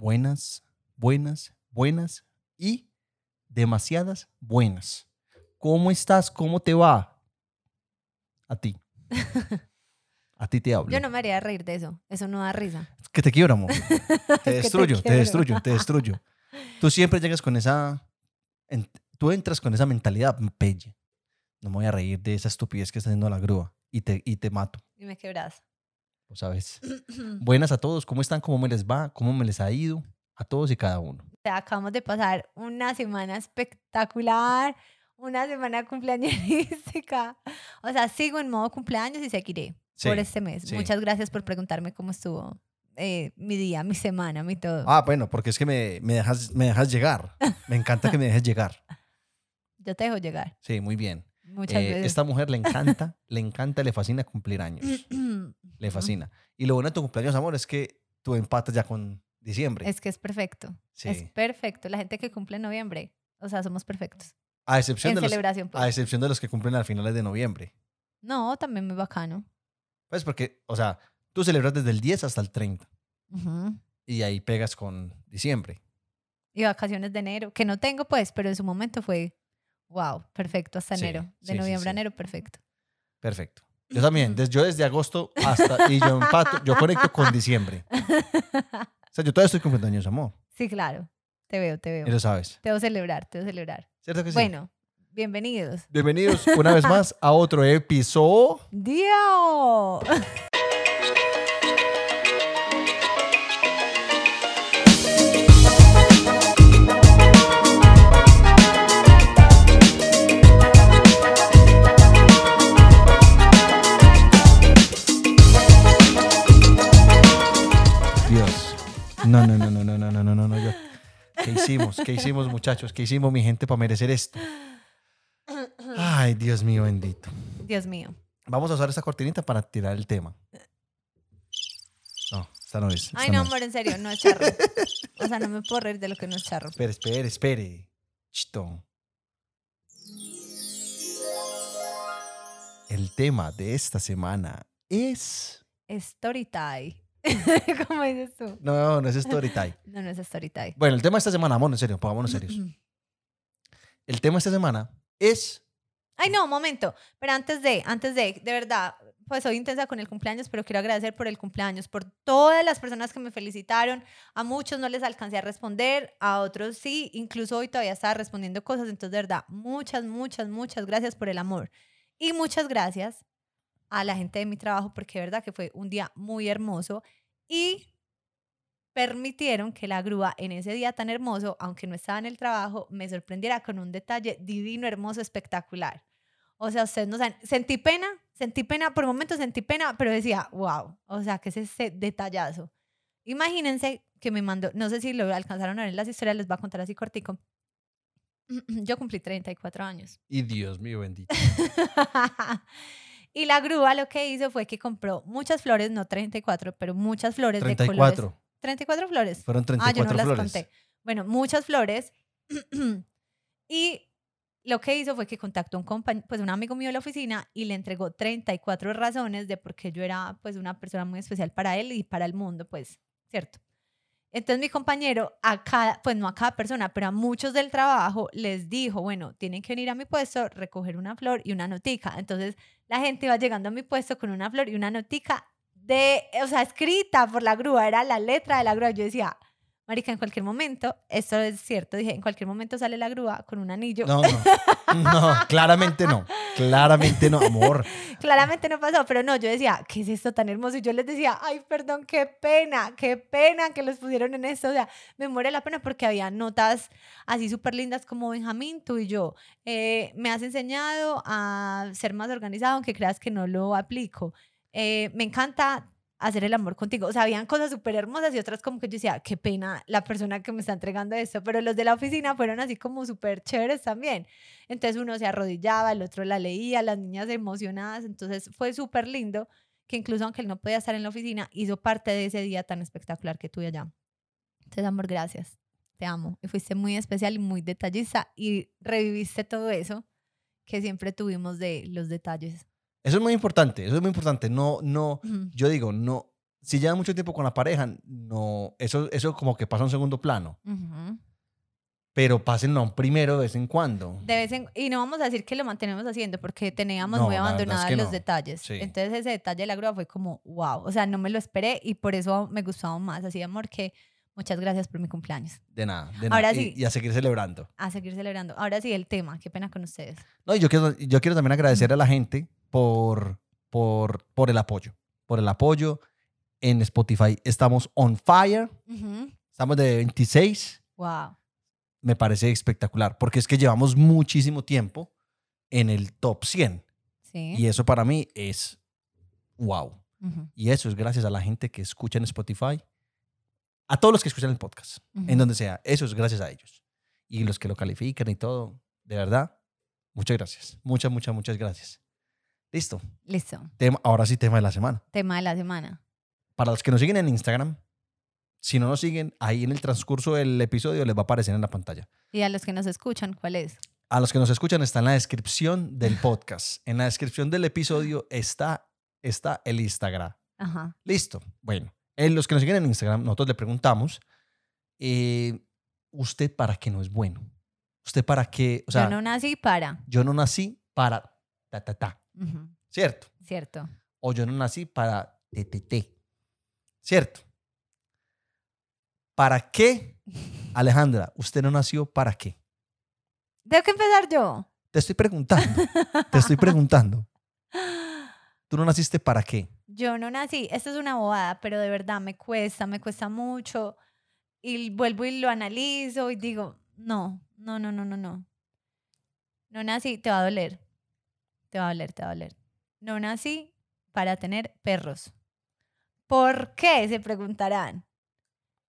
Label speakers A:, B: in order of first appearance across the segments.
A: buenas, buenas, buenas y demasiadas buenas. ¿Cómo estás? ¿Cómo te va? A ti. A ti te hablo.
B: Yo no me haría reír de eso. Eso no da risa.
A: Es que te quiero, amor. Te destruyo, te, destruyo, te destruyo. Tú siempre llegas con esa... en- tú entras con esa mentalidad, pelle. No me voy a reír de esa estupidez que está haciendo la grúa. Y te, y te mato,
B: Y me quebras.
A: ¿Lo sabes? Buenas a todos, ¿cómo están? ¿Cómo me les va? ¿Cómo me les ha ido? A todos y cada uno.
B: Acabamos de pasar una semana espectacular, una semana cumpleañística. O sea, sigo en modo cumpleaños y seguiré por
A: Sí,
B: este mes.
A: sí.
B: Muchas gracias por preguntarme cómo estuvo eh, mi día, mi semana, mi todo.
A: Ah, bueno, porque es que me, me dejas, me dejas llegar. Me encanta que me dejes llegar.
B: Yo te dejo llegar.
A: Sí, muy bien.
B: Muchas
A: Eh,
B: veces.
A: esta mujer le encanta, le encanta, le fascina cumplir años. Le fascina. Y lo bueno de tu cumpleaños, amor, es que tú empatas ya con diciembre.
B: Es que es perfecto.
A: sí.
B: Es perfecto. La gente que cumple en noviembre, o sea, somos perfectos.
A: a, excepción
B: En
A: de los,
B: celebración. pues.
A: a excepción de los que cumplen a finales de noviembre.
B: No, también muy bacano.
A: Pues porque, o sea, tú celebras desde el 10 hasta el 30
B: Ujú.
A: y ahí pegas con diciembre.
B: Y vacaciones de enero, que no tengo pues, pero en su momento fue, wow, perfecto, hasta
A: Sí,
B: enero. De
A: sí,
B: noviembre a enero, perfecto.
A: Perfecto. Yo también, des- yo desde agosto hasta, y yo empato, yo conecto con diciembre. O sea, yo todavía estoy cumpliendo años, amor.
B: sí, claro, te veo, te
A: Y
B: veo.
A: lo sabes.
B: Te debo celebrar, te debo celebrar.
A: ¿Cierto que sí?
B: Bueno, bienvenidos.
A: Bienvenidos una vez más a otro episodio.
B: ¡Dio!
A: No, no, no, no, no, no, no, no, no, no. Yo. ¿Qué hicimos? ¿Qué hicimos, muchachos? ¿Qué hicimos, mi gente, para merecer esto? Ay, Dios mío, bendito.
B: Dios mío.
A: Vamos a usar esta cortinita para tirar el tema. No, esta no es. esta
B: Ay, no, amor, en serio, no es charro. O sea, no me puedo reír de lo que no es charro.
A: Espere, espere, espere. Chito. El tema de esta semana es.
B: Story time. ¿Cómo dices tú?
A: No, no es story time.
B: No, no es story time.
A: Bueno, el tema de esta semana, amor, en serio, pongámonos serios. El tema de esta semana es.
B: Ay, no, un momento. Pero antes de, antes de, de verdad, pues soy intensa con el cumpleaños, pero quiero agradecer por el cumpleaños, por todas las personas que me felicitaron. A muchos no les alcancé a responder, a otros sí. Incluso hoy todavía estaba respondiendo cosas. Entonces, de verdad, muchas, muchas, muchas gracias por el amor. Y muchas gracias a la gente de mi trabajo, porque de verdad que fue un día muy hermoso. Y permitieron que la grúa en ese día tan hermoso, aunque no estaba en el trabajo, me sorprendiera con un detalle divino, hermoso, espectacular. O sea, ustedes no saben, sentí pena, sentí pena, por momentos sentí pena, pero decía, wow, o sea, que es ese detallazo. Imagínense que me mandó, no sé si lo alcanzaron a ver en las historias, les voy a contar así cortico. Yo cumplí 34 años.
A: Y Dios mío, bendito.
B: y la grúa lo que hizo fue que compró muchas flores, no 34, pero muchas flores de colores.
A: 34.
B: 34 flores.
A: Fueron
B: Ah, yo no
A: 34
B: las
A: flores.
B: conté. Bueno, muchas flores. y lo que hizo fue que contactó un compañ- pues un amigo mío de la oficina y le entregó 34 razones de por qué yo era pues una persona muy especial para él y para el mundo, pues, ¿cierto? Entonces mi compañero a cada, pues no a cada persona, pero a muchos del trabajo les dijo, bueno, tienen que venir a mi puesto, recoger una flor y una notica. Entonces la gente iba llegando a mi puesto con una flor y una notica de, o sea, escrita por la grúa, era la letra de la grúa. Yo decía, marica, en cualquier momento, esto es cierto, dije, en cualquier momento sale la grúa con un anillo.
A: No, no. No, claramente no. Claramente no, amor.
B: Claramente no pasó, pero no, yo decía, ¿qué es esto tan hermoso? Y yo les decía, ay, perdón, qué pena, qué pena que los pusieron en esto. O sea, me muere la pena porque había notas así súper lindas como Benjamín, tú y yo. eh, me has enseñado a ser más organizado, aunque creas que no lo aplico. Eh, me encanta hacer el amor contigo. O sea, habían cosas súper hermosas y otras como que yo decía, qué pena la persona que me está entregando esto. Pero los de la oficina fueron así como súper chéveres también. Entonces uno se arrodillaba, el otro la leía, las niñas emocionadas. Entonces fue súper lindo que incluso aunque él no podía estar en la oficina, hizo parte de ese día tan espectacular que tuve allá. Entonces, amor, gracias. Te amo. Y fuiste muy especial y muy detallista y reviviste todo eso que siempre tuvimos de los detalles.
A: Eso es muy importante, eso es muy importante. No, no,
B: Ujú.
A: yo digo, no, si llevan mucho tiempo con la pareja, no, eso, eso como que pasa a un segundo plano.
B: Ujú.
A: Pero pásenlo a un primero de vez en cuando.
B: De vez en- y no vamos a decir que lo mantenemos haciendo porque teníamos
A: No,
B: muy
A: verdad es
B: abandonados
A: que
B: los
A: no.
B: detalles.
A: Sí.
B: Entonces ese detalle de la grúa fue como, wow, o sea, no me lo esperé y por eso me gustó aún más. Así, amor, que muchas gracias por mi cumpleaños.
A: De nada, de nada.
B: Ahora
A: Y-
B: sí.
A: Y, a seguir celebrando.
B: A seguir celebrando. Ahora sí, el tema, qué pena con ustedes.
A: No, y yo quiero, yo quiero también agradecer a la gente por, por, por el apoyo. Por el apoyo. En Spotify estamos on fire.
B: Ujú.
A: Estamos de 26.
B: Wow.
A: Me parece espectacular. Porque es que llevamos muchísimo tiempo en el top 100.
B: Sí.
A: Y eso para mí es wow.
B: Ujú,
A: Y eso es gracias a la gente que escucha en Spotify. A todos los que escuchan el podcast.
B: ujú.
A: En donde sea. Eso es gracias a ellos. Y los que lo califican y todo. De verdad. Muchas gracias. Muchas, muchas, muchas gracias. Listo.
B: Listo.
A: Tema, ahora sí, tema de la semana.
B: Tema de la semana.
A: Para los que nos siguen en Instagram, si no nos siguen, ahí en el transcurso del episodio les va a aparecer en la pantalla.
B: Y a los que nos escuchan, ¿cuál es?
A: A los que nos escuchan está en la descripción del podcast. En la descripción del episodio está, está el Instagram.
B: Ajá.
A: Listo. Bueno, en los que nos siguen en Instagram, nosotros le preguntamos, eh, ¿usted para qué no es bueno? ¿Usted para qué? O sea,
B: Yo no nací para.
A: yo no nací para ta, ta, ta, ¿cierto?
B: Cierto.
A: O yo no nací para TTT, ¿cierto? ¿Para qué, Alejandra? ¿Usted no nació para qué?
B: Tengo que empezar yo.
A: Te estoy preguntando, te estoy preguntando. ¿Tú no naciste para qué?
B: Yo no nací, esto es una bobada, pero de verdad me cuesta, me cuesta mucho. Y vuelvo y lo analizo y digo, no, no, no, no, no, no. No nací, te va a doler. Te va a doler, te va a doler. No nací para tener perros. ¿Por qué? Se preguntarán.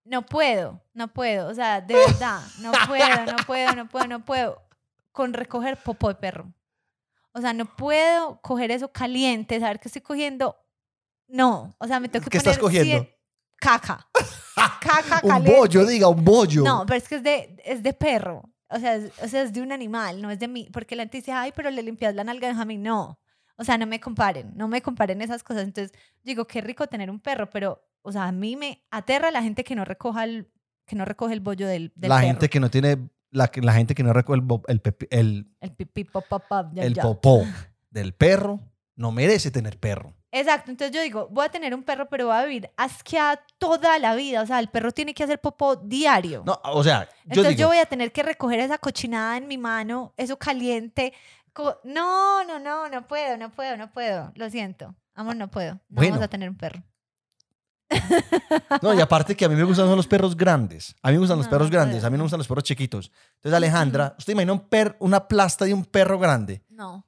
B: No puedo, no puedo, o sea, de verdad, no puedo, no puedo, no puedo, no puedo con recoger popó de perro. O sea, no puedo coger eso caliente, saber que estoy cogiendo. No, o sea, me tengo que
A: ¿Qué estás cogiendo?
B: cien- Caca. Caca
A: Un bollo, diga, un bollo.
B: No, pero es que es de, es de perro. O sea, es, o sea, es de un animal, no es de mí. Porque la gente dice, ay, pero le limpias la nalga a Benjamín. No. O sea, no me comparen, no me comparen esas cosas. Entonces, digo, qué rico tener un perro, pero, o sea, a mí me aterra la gente que no recoja el, que no recoge el bollo del, del
A: la
B: perro.
A: gente que no tiene, la, la gente que no recoge el, bo- el, pepi- el,
B: El pipí, pop, pop, pop, ya,
A: el
B: ya.
A: popó del perro, no merece tener perro.
B: Exacto, entonces yo digo, voy a tener un perro, pero voy a vivir asqueada toda la vida. O sea, el perro tiene que hacer popó diario.
A: No, o sea, yo
B: Entonces
A: digo,
B: yo voy a tener que recoger esa cochinada en mi mano, eso caliente. No, no, no, no puedo, no puedo, no puedo. Lo siento. Amor, no puedo. No
A: Bueno.
B: vamos a tener un perro.
A: no, y aparte que a mí me gustan son los perros grandes. A mí me gustan los
B: No,
A: perros grandes, a mí no me gustan los perros chiquitos. Entonces, Alejandra, ¿usted imagina un per, una plasta de un perro grande?
B: No,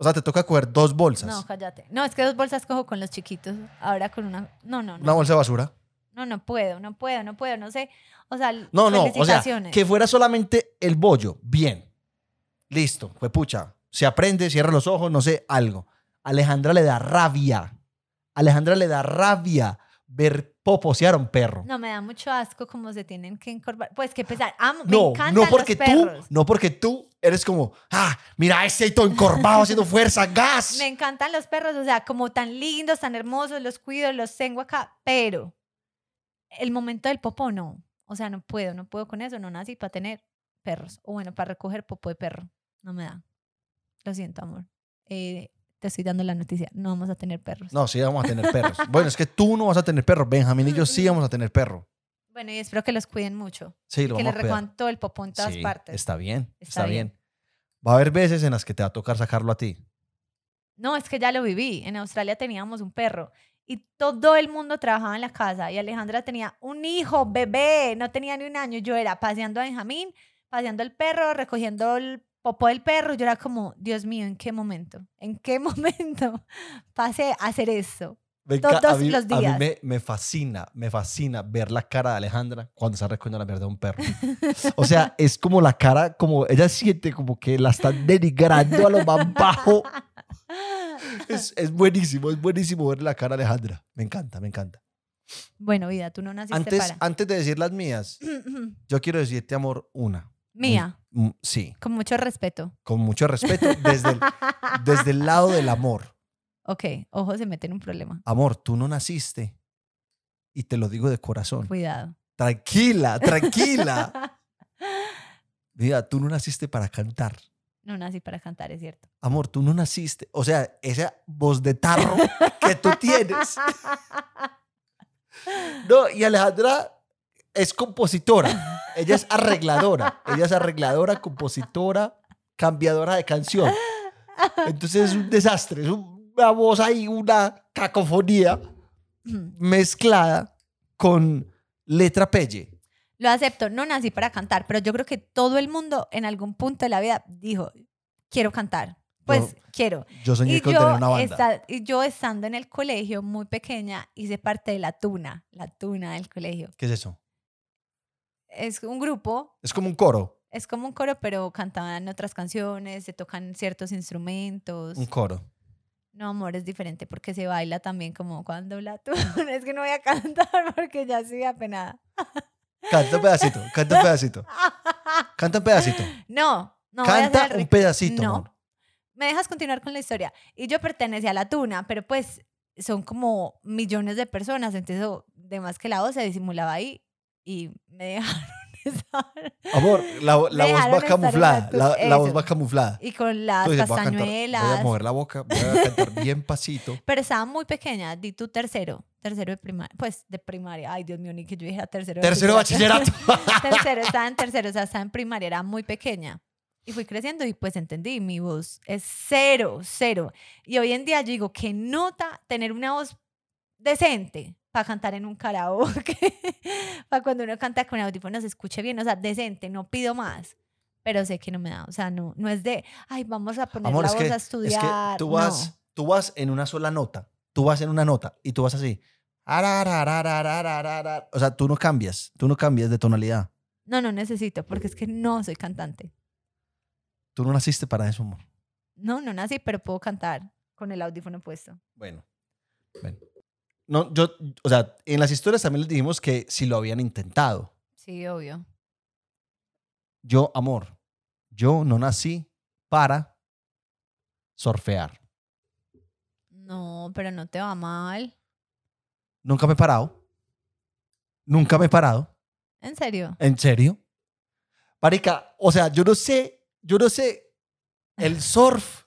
A: O sea, te toca coger dos bolsas.
B: no, cállate. No, es que dos bolsas cojo con los chiquitos. Ahora con una. No, no,
A: Una
B: no.
A: bolsa de basura.
B: No, no puedo, no puedo, no puedo, no sé. O sea,
A: No, no, o sea, que fuera solamente el bollo. Bien. Listo, fue pucha. Se aprende, cierra los ojos, no sé, algo. Alejandra le da rabia. Alejandra le da rabia ver poposear a un perro.
B: No, me da mucho asco cómo se tienen que encorvar. Pues que pesar. Amo, me
A: No,
B: encantan
A: no porque
B: los
A: tú, no porque tú eres como, ah, mira ese todo encorvado haciendo fuerza, gas.
B: Me encantan los perros, o sea, como tan lindos, tan hermosos, los cuido, los tengo acá, pero el momento del popó no. O sea, no puedo, no puedo con eso, no nací para tener perros. O bueno, para recoger popó de perro. No me da. Lo siento, amor. Eh, te estoy dando la noticia. No vamos a tener perros.
A: No, sí vamos a tener perros. bueno, es que tú no vas a tener perros. Benjamín y yo sí vamos a tener perro.
B: Bueno, y espero que los cuiden mucho.
A: Sí, lo
B: que
A: vamos
B: les
A: a cuidar.
B: recojan todo el popó en todas
A: Sí,
B: partes.
A: Está bien, está,
B: Está
A: bien.
B: bien.
A: Va a haber veces en las que te va a tocar sacarlo a ti.
B: No, es que ya lo viví. En Australia teníamos un perro y todo el mundo trabajaba en la casa y Alejandra tenía un hijo, bebé, no tenía ni un año. Yo era paseando a Benjamín, paseando el perro, recogiendo el popó del perro. Yo era como, Dios mío, ¿en qué momento? ¿En qué momento pasé a hacer eso? Todos
A: a mí,
B: los
A: a mí
B: días.
A: me, me fascina, me fascina ver la cara de Alejandra cuando está recogiendo la mierda de un perro. O sea, es como la cara, como ella siente como que la están denigrando a lo más bajo. Es, es buenísimo, es buenísimo ver la cara de Alejandra. Me encanta, me encanta.
B: Bueno, vida, tú no naciste
A: Antes,
B: para.
A: antes de decir las mías, yo quiero decirte, amor, una.
B: Mía,
A: Sí,
B: con mucho respeto.
A: con mucho respeto, desde el, desde el lado del amor.
B: Ok, ojo, se mete en un problema.
A: Amor, tú no naciste y te lo digo de corazón.
B: Cuidado.
A: Tranquila, tranquila. Mira, tú no naciste para cantar.
B: No nací para cantar, es cierto.
A: Amor, tú no naciste. O sea, esa voz de tarro que tú tienes. No, y Alejandra es compositora. Ella es arregladora. Ella es arregladora, compositora, cambiadora de canción. Entonces es un desastre. Es una voz ahí, una cacofonía mezclada con letra pelle.
B: Lo acepto, no nací para cantar, pero yo creo que todo el mundo en algún punto de la vida dijo, quiero cantar. Pues quiero.
A: Yo soñé
B: Y
A: con
B: yo,
A: tener una banda.
B: esta- y yo estando en el colegio muy pequeña, hice parte de la tuna, la tuna del colegio.
A: ¿Qué es eso?
B: Es un grupo,
A: Es como un coro.
B: es como un coro, pero cantaban otras canciones, se tocan ciertos instrumentos.
A: Un coro.
B: No, amor, es diferente porque se baila también como cuando la tuna. Es que no voy a cantar porque ya estoy apenada.
A: Canta un pedacito, canta un pedacito. Canta un pedacito.
B: No, no voy a hacer
A: Canta un pedacito,
B: No.
A: amor.
B: Me dejas continuar con la historia. Y yo pertenecía a la tuna, pero pues son como millones de personas, entonces de más que la voz se disimulaba ahí y me dejaron estar.
A: Amor, la, la voz va camuflada. La, la voz va camuflada.
B: Y con las
A: Tú dices, voy a cantar,
B: castañuelas.
A: voy a mover la boca, voy a cantar bien pasito.
B: Pero estaba muy pequeña, di tu tercero, tercero de primaria, pues de primaria. Ay, Dios mío, ni que yo dijera tercero de
A: Tercero
B: bachillerato.
A: bachillerato.
B: tercero, estaba en tercero, o sea, estaba en primaria, era muy pequeña. Y fui creciendo y pues entendí, mi voz es cero, cero. Y hoy en día yo digo, qué nota tener una voz decente para cantar en un karaoke, para cuando uno canta con audífonos escuche bien, o sea, decente, no pido más. Pero sé que no me da, o sea, no, no es de, ay, vamos a poner
A: Amor,
B: la voz
A: que,
B: a estudiar.
A: Es que tú vas, tú vas en una sola nota, tú vas en una nota y tú vas así. O sea, tú no cambias, tú no cambias de tonalidad.
B: No, no necesito, porque es que no soy cantante.
A: Tú no naciste para eso, amor.
B: No, no nací, pero puedo cantar con el audífono puesto.
A: Bueno, bueno. No, yo, o sea, en las historias también les dijimos que si lo habían intentado.
B: Sí, obvio.
A: Yo, amor, yo no nací para surfear.
B: No, pero no te va mal.
A: Nunca me he parado. Nunca me he parado.
B: ¿En serio?
A: ¿En serio? Marica, o sea, yo no sé, yo no sé, el surf,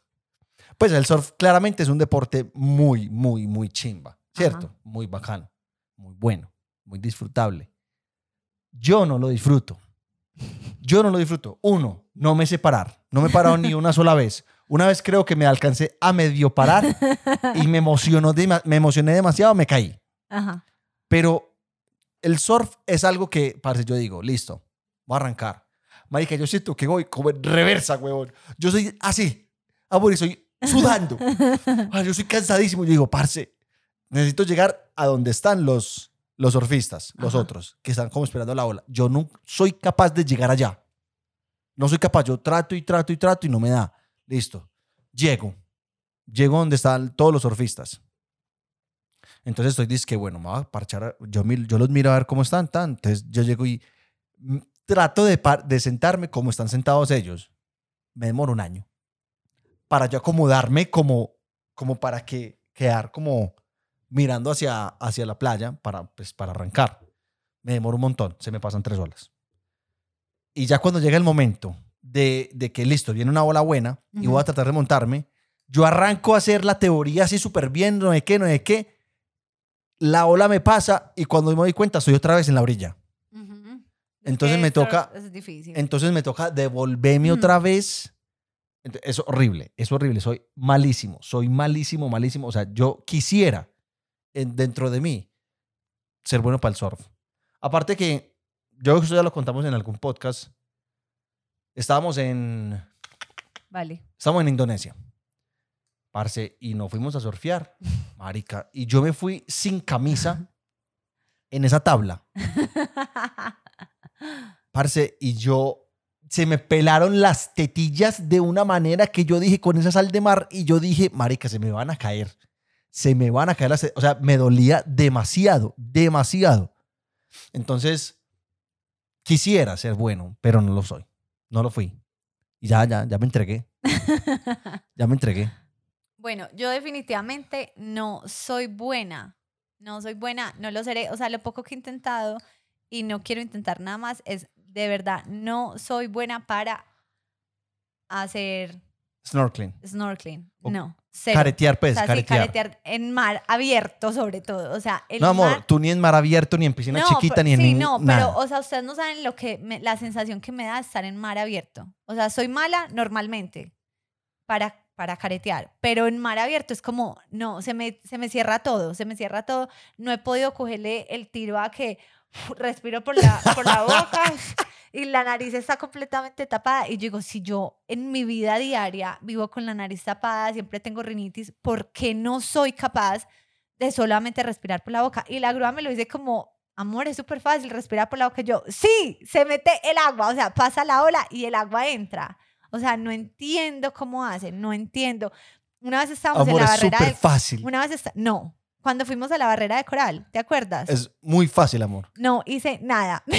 A: pues el surf claramente es un deporte muy, muy, muy chimba, ¿cierto?
B: Ajá.
A: Muy bacano, muy bueno, muy disfrutable. Yo no lo disfruto. Yo no lo disfruto. Uno, no me sé parar. No me he parado ni una sola vez. Una vez creo que me alcancé a medio parar y me emocionó, dema- me emocioné demasiado, me caí.
B: Ajá.
A: Pero el surf es algo que, parce, yo digo, listo, voy a arrancar. Marica, yo siento que voy como en reversa, huevón. Yo soy así, y soy sudando. Ay, yo soy cansadísimo. Yo digo, parce, necesito llegar a donde están los, los surfistas, los
B: Ajá.
A: otros, que están como esperando la ola. Yo no soy capaz de llegar allá. No soy capaz. Yo trato y trato y trato y no me da. Listo. Llego. Llego donde están todos los surfistas. Entonces estoy dice bueno, me voy a parchar. Yo, yo los miro a ver cómo están. Tan. Entonces yo llego y mm, trato de, de sentarme como están sentados ellos. Me demoro un año. Para yo acomodarme como, como para que quedar como mirando hacia, hacia la playa para, pues, para arrancar. Me demoro un montón. Se me pasan tres olas. Y ya cuando llega el momento de, de que listo, viene una ola buena y voy a tratar de montarme, yo arranco a hacer la teoría así súper bien, no de qué, no de qué. La ola me pasa y cuando me doy cuenta estoy otra vez en la orilla. Entonces me toca-
B: Es difícil.
A: Entonces me toca devolverme otra vez. Es horrible, es horrible. Soy malísimo, soy malísimo, malísimo. O sea, yo quisiera dentro de mí ser bueno para el surf. Aparte que, yo creo que eso ya lo contamos en algún podcast. Estábamos en,
B: Vale.
A: estábamos en Indonesia. Parce, y nos fuimos a surfear, marica. Y yo me fui sin camisa en esa tabla. Parce, y yo se me pelaron las tetillas de una manera que yo dije con esa sal de mar y yo dije, marica, se me van a caer. Se me van a caer las te-". O sea, me dolía demasiado, demasiado. Entonces, quisiera ser bueno, pero no lo soy. No lo fui. Y ya, ya, ya me entregué. Ya me entregué.
B: Bueno, yo definitivamente no soy buena No soy buena, no lo seré. O sea, lo poco que he intentado y no quiero intentar nada más es, de verdad, no soy buena para hacer
A: Snorkeling.
B: snorkeling.
A: O
B: No, cero.
A: Caretear,
B: O
A: pues,
B: sea, sí,
A: caretear.
B: caretear en mar abierto sobre todo. O sea, el
A: No, amor,
B: mar-
A: tú ni en mar abierto, ni en piscina
B: No,
A: chiquita, ni en
B: sí, no,
A: nada.
B: pero, o sea, ustedes no saben lo que, me- la sensación que me da estar en mar abierto. O sea, soy mala normalmente para, para caretear, pero en mar abierto es como, no, se me, se me cierra todo, se me cierra todo. No he podido cogerle el tiro a que respiro por la, por la boca y la nariz está completamente tapada. Y yo digo, si yo en mi vida diaria vivo con la nariz tapada, siempre tengo rinitis, ¿por qué no soy capaz de solamente respirar por la boca? Y la grúa me lo dice como, amor, es súper fácil respirar por la boca. Y yo, sí, se mete el agua, o sea, pasa la ola y el agua entra. O sea, no entiendo cómo hacen, no entiendo. Una vez estábamos
A: Amor,
B: en la
A: es
B: barrera
A: súper
B: de...
A: fácil.
B: Una vez está... No, cuando fuimos a la barrera de coral, ¿te acuerdas?
A: Es muy fácil, amor.
B: No hice nada.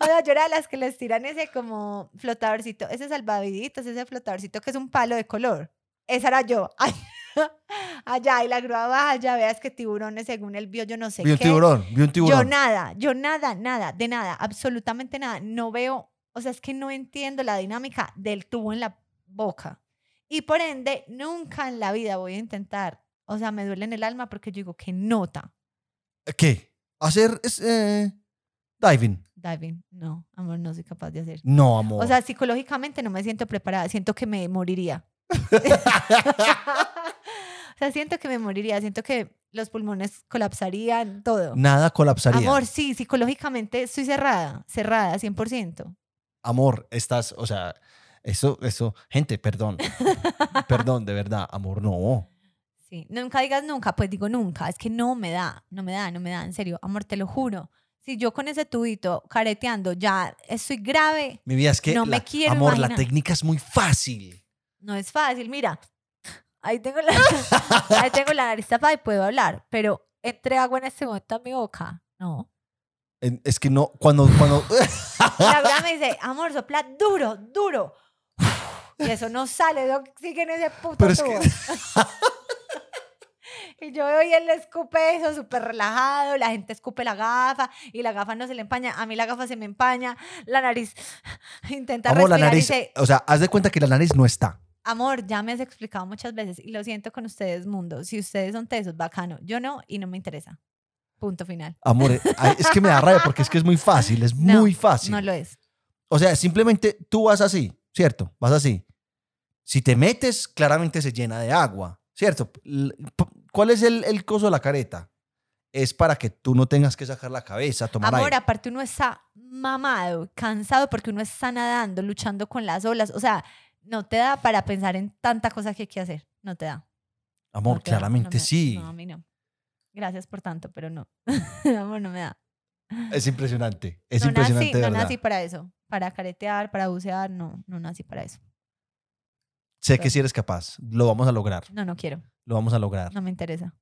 B: o sea, yo era de las que les tiran ese como flotadorcito, ese salvaviditas, ese flotadorcito que es un palo de color. Esa era yo. Allá, y la grúa baja, ya veas que tiburones, según él vio, yo no sé
A: vi un
B: qué.
A: tiburón, vi un
B: Yo
A: tiburón.
B: nada, yo nada, nada, de nada, absolutamente nada. No veo, o sea, es que no entiendo la dinámica del tubo en la boca. Y por ende, nunca en la vida voy a intentar. O sea, me duele en el alma porque yo digo, qué nota.
A: ¿Qué? Hacer es, eh, diving.
B: Diving, no, amor, no soy capaz de hacer.
A: No, amor.
B: O sea, psicológicamente no me siento preparada, siento que me moriría. o sea, siento que me moriría, siento que los pulmones colapsarían, todo.
A: Nada colapsaría.
B: Amor, sí, psicológicamente estoy cerrada, cerrada, 100%.
A: Amor, estás, o sea, eso, eso, gente, perdón. perdón, de verdad, amor, no.
B: Sí, nunca digas nunca, pues digo nunca, es que no me da, no me da, no me da, en serio, amor, te lo juro. Si yo con ese tubito careteando ya estoy grave,
A: Mi vida es que,
B: No me quiero
A: amor, la técnica es muy fácil.
B: no es fácil, mira, ahí tengo la, ahí tengo la nariz tapada y puedo hablar, pero entre agua en este momento a mi boca, no.
A: Es que no, cuando, cuando,
B: La verdad me dice, amor, sopla duro, duro. Y eso no sale, no sigue en ese puto
A: Pero es
B: tubo.
A: que-
B: Y yo veo y él le escupe eso súper relajado, la gente escupe la gafa y la gafa no se le empaña, a mí la gafa se me empaña, la nariz intenta
A: amor, la
B: respirar y
A: nariz, o sea, haz de cuenta que la nariz no está.
B: amor, ya me has explicado muchas veces y lo siento con ustedes, mundo, si ustedes son tesos, bacano, yo no y no me interesa. Punto final.
A: Amor, eh, es que me da rabia porque es que es muy fácil, es
B: No,
A: muy fácil.
B: No lo es.
A: O sea, simplemente tú vas así, ¿cierto? Vas así. Si te metes, claramente se llena de agua, ¿cierto? ¿Cuál es el, el coso de la careta? Es para que tú no tengas que sacar la cabeza, tomar
B: Amor,
A: aire.
B: aparte uno está mamado, cansado porque uno está nadando, luchando con las olas. O sea, no te da para pensar en tanta cosa que hay que hacer. No te da.
A: Amor,
B: no te da,
A: claramente
B: no me-
A: sí.
B: No, a mí no. Gracias por tanto, pero no. Amor, no me da.
A: Es impresionante. Es
B: no
A: impresionante,
B: nací, no
A: verdad.
B: nací para eso. Para caretear, para bucear, no, no nací para eso.
A: Sé que si eres capaz. Lo vamos a lograr.
B: No, no quiero.
A: Lo vamos a lograr.
B: No me interesa.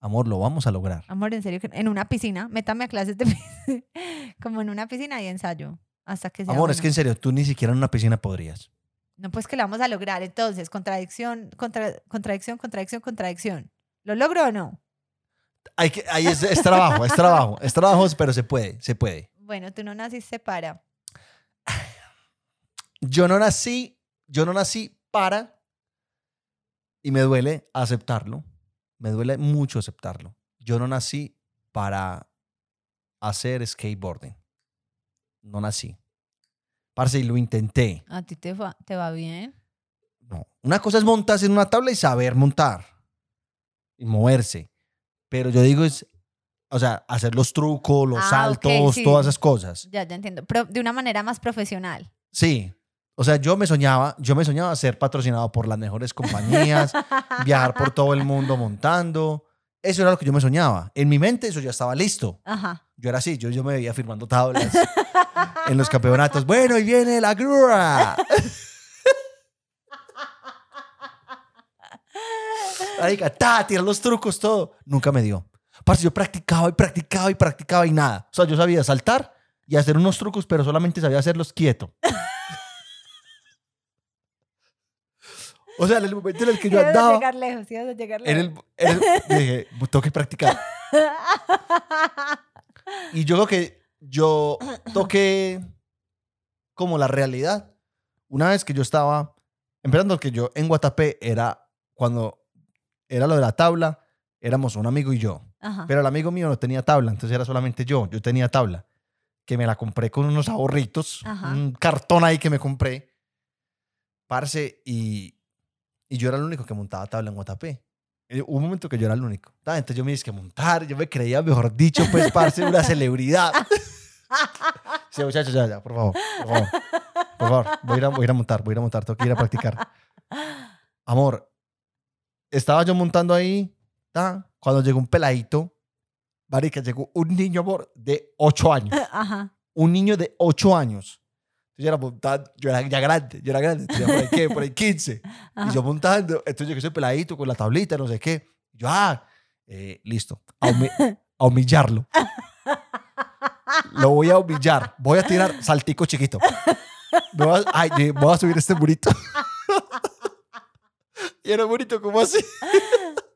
A: Amor, lo vamos a lograr.
B: Amor, en serio, en una piscina, métame a clases de piscina. Como en una piscina y ensayo. Hasta que sea
A: Amor, es que en serio, tú ni siquiera en una piscina podrías.
B: No, pues que la vamos a lograr. Entonces, contradicción, contra- contradicción, contradicción, contradicción. ¿Lo logro o no?
A: Hay que, ahí es, es trabajo, es trabajo. Es trabajo, pero se puede, se puede.
B: Bueno, tú no naciste para.
A: Yo no nací, yo no nací para, y me duele aceptarlo, me duele mucho aceptarlo. Yo no nací para hacer skateboarding. No nací. Parce, y lo intenté.
B: ¿A ti te va, te va bien?
A: No. Una cosa es montarse en una tabla y saber montar y moverse. Pero yo digo es, o sea, hacer los trucos, los
B: Ah,
A: saltos,
B: sí.
A: todas esas cosas.
B: Ya, ya entiendo. Pero de una manera más profesional.
A: Sí. O sea, yo me soñaba, yo me soñaba ser patrocinado por las mejores compañías, viajar por todo el mundo montando. Eso era lo que yo me soñaba. En mi mente eso ya estaba listo.
B: Ajá.
A: Yo era así, yo, yo me veía firmando tablas en los campeonatos. Bueno, y viene la grúa. Marica, ta, tirar los trucos, todo. Nunca me dio. Parce, yo practicaba y practicaba y practicaba y nada. O sea, yo sabía saltar y hacer unos trucos, pero solamente sabía hacerlos quieto. O sea, en el momento en el que yo
B: Ibas a
A: andaba,
B: llegar lejos, ibas a llegar
A: en
B: lejos.
A: el, en el- dije, tengo que practicar. Y yo creo que yo toqué como la realidad. Una vez que yo estaba, empezando que yo en Guatapé era cuando era lo de la tabla, éramos un amigo y yo.
B: Ajá.
A: Pero el amigo mío no tenía tabla, entonces era solamente yo. Yo tenía tabla, que me la compré con unos ahorritos,
B: Ajá.
A: un cartón ahí que me compré, parce, y, y yo era el único que montaba tabla en Guatapé. Hubo un momento que yo era el único. Entonces yo me dije que montar, yo me creía, mejor dicho, pues, parce, una celebridad. Sí, muchachos, ya, ya, por favor, por favor. Por favor, voy a, ir a, voy a ir a montar, voy a ir a montar, tengo que ir a practicar. Amor, estaba yo montando ahí, ta, cuando llegó un peladito, marica, llegó un niño, amor, de 8 años.
B: Ajá.
A: Un niño de 8 años. Yo era montando, yo era ya grande, yo era grande, por ahí, ¿qué? Por ahí 15.
B: Ajá.
A: Y yo montando, entonces llegó ese peladito con la tablita, no sé qué. Yo, ah, eh, listo, a, humi- a humillarlo. Lo voy a humillar. Voy a tirar saltico chiquito. Me voy a, ay, voy a subir este murito. y era bonito como así.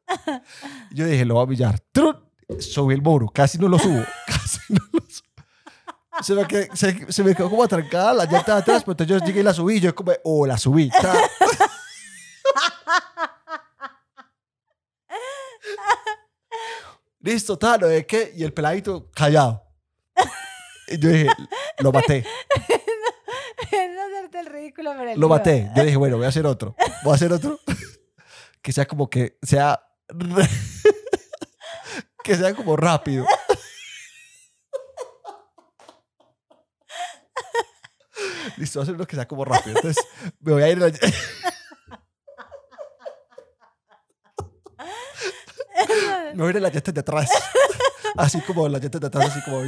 A: Yo dije, lo voy a humillar. ¡Trun! Subí el muro. Casi no lo subo. Casi no lo subo. Se me, quedó, se, se me quedó como atrancada la llanta de atrás, pero entonces yo llegué y la subí. Yo como, oh, la subí. ta. Listo, tal, ¿no es qué? Y el peladito callado. Y yo dije, lo maté.
B: Es hacerte el ridículo, pero el
A: Lo
B: tío-
A: maté. Yo dije, bueno, voy a hacer otro. Voy a hacer otro. que sea como que sea. que sea como rápido. Listo, voy a hacer uno que sea como rápido. Entonces, me voy a ir. la- me voy a ir a las llantas de atrás. Así como las llantas de atrás, así como.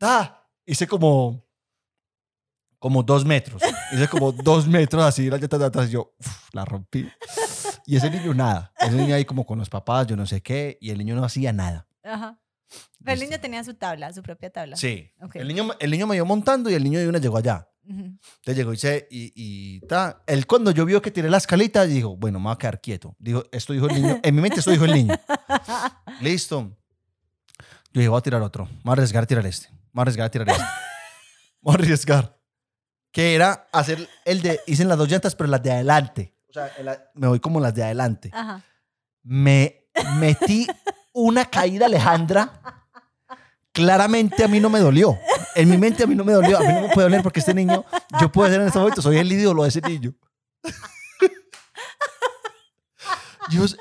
A: Ah, hice como. Como dos metros. Hice como dos metros así, las llantas de atrás. Y yo, uf, la rompí. Y ese niño nada. Ese niño ahí como con los papás, yo no sé qué. Y el niño no hacía nada.
B: Ajá. Pero el niño tenía su tabla, su propia tabla.
A: Sí.
B: Ok.
A: El, niño, el niño me iba montando y el niño de una llegó allá.
B: Ujú.
A: Entonces llegó y se, y, y ta. Él cuando yo vio que tiré la escalita, dijo, bueno, me voy a quedar quieto. Dijo, esto dijo el niño. En mi mente esto dijo el niño. Listo. Yo dije, voy a tirar otro. Me voy a arriesgar a tirar este. Me voy a arriesgar a tirar este. Me voy a arriesgar. Que era hacer el de, hice en las dos llantas, pero las de adelante. O sea, me voy como las de adelante.
B: Ajá.
A: Me metí una caída Alejandra. Claramente a mí no me dolió. En mi mente a mí no me dolió. A mí no me puede doler porque este niño, yo puedo ser en este momento, soy el ídolo de ese niño.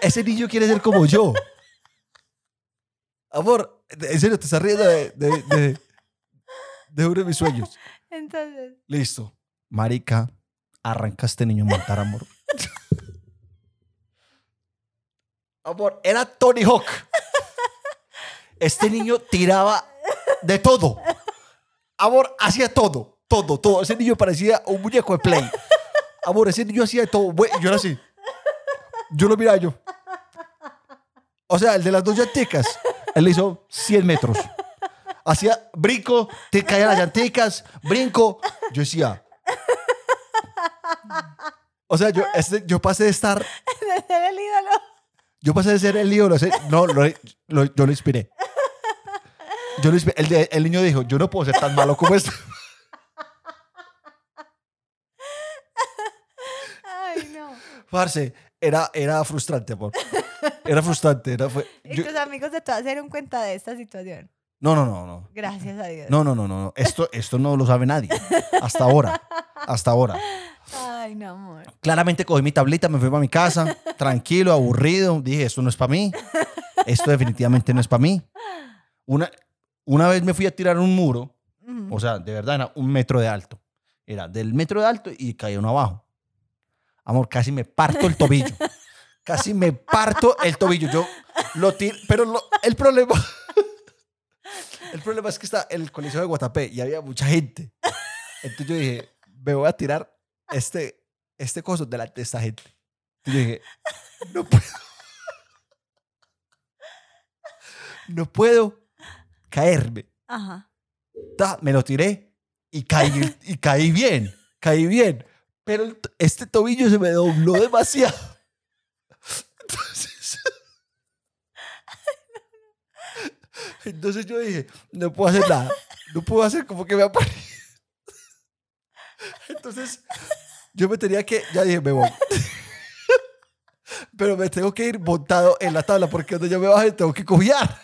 A: Ese niño quiere ser como yo. Amor, en serio, te estás riendo de, de, de, de uno de mis sueños.
B: Entonces,
A: Listo. Marica, arranca este niño a montar, amor. Amor, era Tony Hawk. Este niño tiraba de todo. Amor, hacía todo. Todo, todo. Ese niño parecía un muñeco de play. Amor, ese niño hacía de todo. Yo era así. Yo lo miraba yo. O sea, el de las dos llanticas. Él hizo 100 metros. Hacía brinco, te caían las llanticas, brinco. Yo decía. O sea, yo, este- yo pasé de estar.
B: de ser el ídolo.
A: Yo pasé de ser el ídolo. a ser- No, lo, lo- yo lo inspiré. Yo lo inspiré. El, niño dijo: Yo no puedo ser tan malo como este.
B: Ay, no.
A: Parce, era, era frustrante, amor. Era frustrante. Era, fue,
B: Y
A: yo-
B: tus amigos de todas se dieron cuenta de esta situación.
A: no, no, no, no.
B: Gracias a Dios.
A: No, no, no, no. no. Esto, esto no lo sabe nadie. Hasta ahora. Hasta ahora.
B: Ay, no, amor.
A: Claramente cogí mi tablita, me fui para mi casa, tranquilo, aburrido. Dije, esto no es para mí. Esto definitivamente no es para mí. Una, una vez me fui a tirar un muro,
B: Ujú.
A: o sea, de verdad era un metro de alto. Era del metro de alto y caía uno abajo. Amor, casi me parto el tobillo. Casi me parto el tobillo. Yo lo tiro, pero lo- el problema... El problema es que está el coliseo de Guatapé y había mucha gente. Entonces yo dije, me voy a tirar este, este coso delante de esta gente. Y yo dije, no puedo. No puedo caerme.
B: Ajá.
A: ta, me lo tiré y caí, y caí bien, caí bien. Pero este tobillo se me dobló demasiado. Entonces, entonces yo dije, no puedo hacer nada. No puedo hacer como que me aparezca. Entonces, yo me tenía que, ya dije, me voy. Pero me tengo que ir montado en la tabla porque cuando yo me baje tengo que cojear.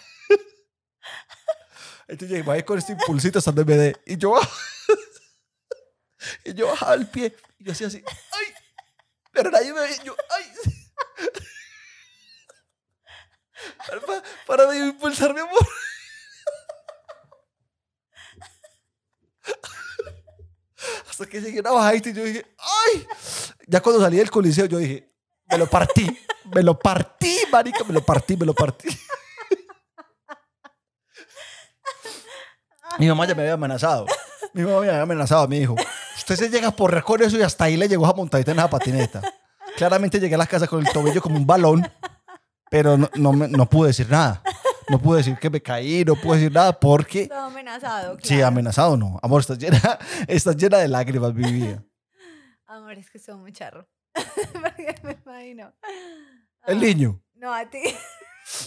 A: Entonces yo ir con este impulsito donde me dé. Y yo bajaba. Y yo bajaba el pie. Y yo hacía así, ¡ay! Pero nadie me veía. Yo, ¡ay! Para, para de impulsar, mi amor. Hasta que llegué a una bajadita y yo dije, ¡ay! Ya cuando salí del coliseo yo dije, me lo partí, me lo partí, marica, me lo partí, me lo partí. Mi mamá ya me había amenazado. Mi mamá me había amenazado, me dijo, usted se llega por eso y hasta ahí le llegó a montadita en esa patineta. Claramente llegué a la casa con el tobillo como un balón, pero no, no, me- no pude decir nada. No pude decir que me caí, no pude decir nada porque...
B: Todo amenazado.
A: Sí,
B: claro.
A: amenazado no. Amor, estás llena, estás llena de lágrimas, mi vida.
B: Amor, es que soy muy charro. Porque me imagino.
A: El
B: Ah,
A: niño.
B: No, a ti.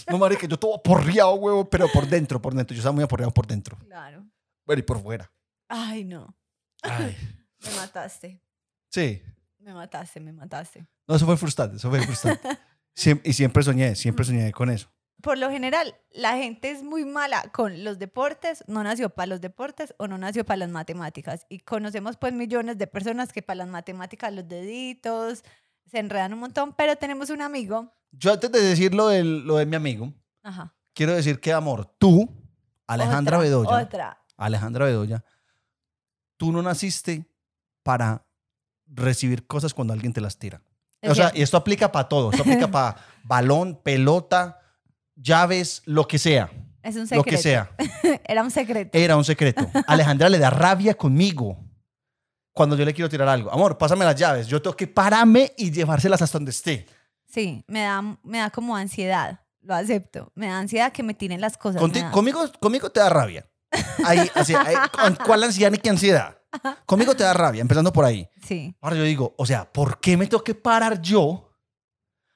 A: No, marica, yo todo aporreado, huevo, pero por dentro, por dentro. Yo estaba muy aporreado por dentro.
B: Claro.
A: Bueno, y por fuera.
B: Ay, no.
A: Ay.
B: Me mataste.
A: Sí.
B: Me mataste, me mataste.
A: No, eso fue frustrante, eso fue frustrante. Siem- y siempre soñé, siempre soñé con eso.
B: Por lo general, la gente es muy mala con los deportes, no nació para los deportes o no nació para las matemáticas. Y conocemos pues millones de personas que para las matemáticas los deditos se enredan un montón, pero tenemos un amigo.
A: Yo antes de decir lo, del- lo de mi amigo,
B: Ajá.
A: quiero decir que, amor, tú, Alejandra
B: otra,
A: Bedoya,
B: Otra.
A: Alejandra Bedoya, tú no naciste para recibir cosas cuando alguien te las tira.
B: Es
A: o sea, y esto aplica para todo. Esto aplica para balón, pelota, llaves, lo que sea.
B: es un
A: Lo
B: secreto.
A: que sea.
B: Era un secreto.
A: Era un secreto. Alejandra le da rabia conmigo cuando yo le quiero tirar algo. Amor, pásame las llaves. Yo tengo que pararme y llevárselas hasta donde esté.
B: Sí, me da, me da como ansiedad. Lo acepto. Me da ansiedad que me tiren las cosas.
A: Conti- conmigo, conmigo te da rabia. Ahí, así, ahí, ¿cu- ¿Cuál ansiedad ni qué ansiedad? Conmigo te da rabia, empezando por ahí.
B: Sí.
A: Ahora yo digo, o sea, ¿por qué me tengo que parar yo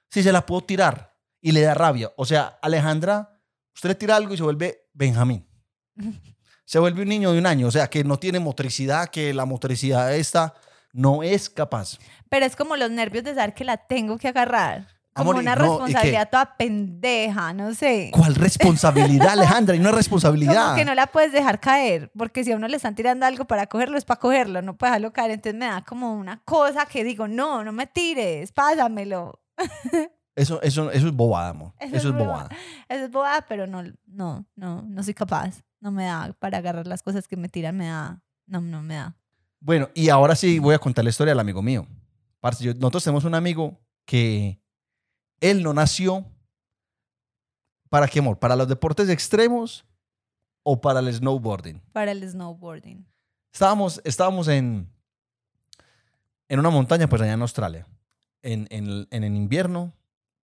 A: si se la puedo tirar? Y le da rabia. O sea, Alejandra, usted le tira algo y se vuelve Benjamín. Se vuelve un niño de un año, o sea, que no tiene motricidad, que la motricidad esta no es capaz.
B: Pero es como los nervios de saber que la tengo que agarrar. Como
A: Amor,
B: una responsabilidad toda pendeja, no sé.
A: ¿Cuál responsabilidad, Alejandra? Y no es responsabilidad.
B: Como que no la puedes dejar caer, porque si a uno le están tirando algo para cogerlo, es para cogerlo, no puedes dejarlo caer. Entonces me da como una cosa que digo, no, no me tires, pásamelo.
A: Eso, eso, eso es bobada, amor.
B: Eso
A: Eso,
B: es
A: bobada.
B: Eso es bobada, pero no, no, no, no soy capaz. No me da para agarrar las cosas que me tiran, me da, no, no me da.
A: Bueno, y ahora sí voy a contar la historia del amigo mío. Parce, yo- nosotros tenemos un amigo que él no nació para qué amor, para los deportes extremos o para el snowboarding.
B: Para el snowboarding.
A: Estábamos, estábamos en, en una montaña, pues allá en Australia. En, en, en el invierno,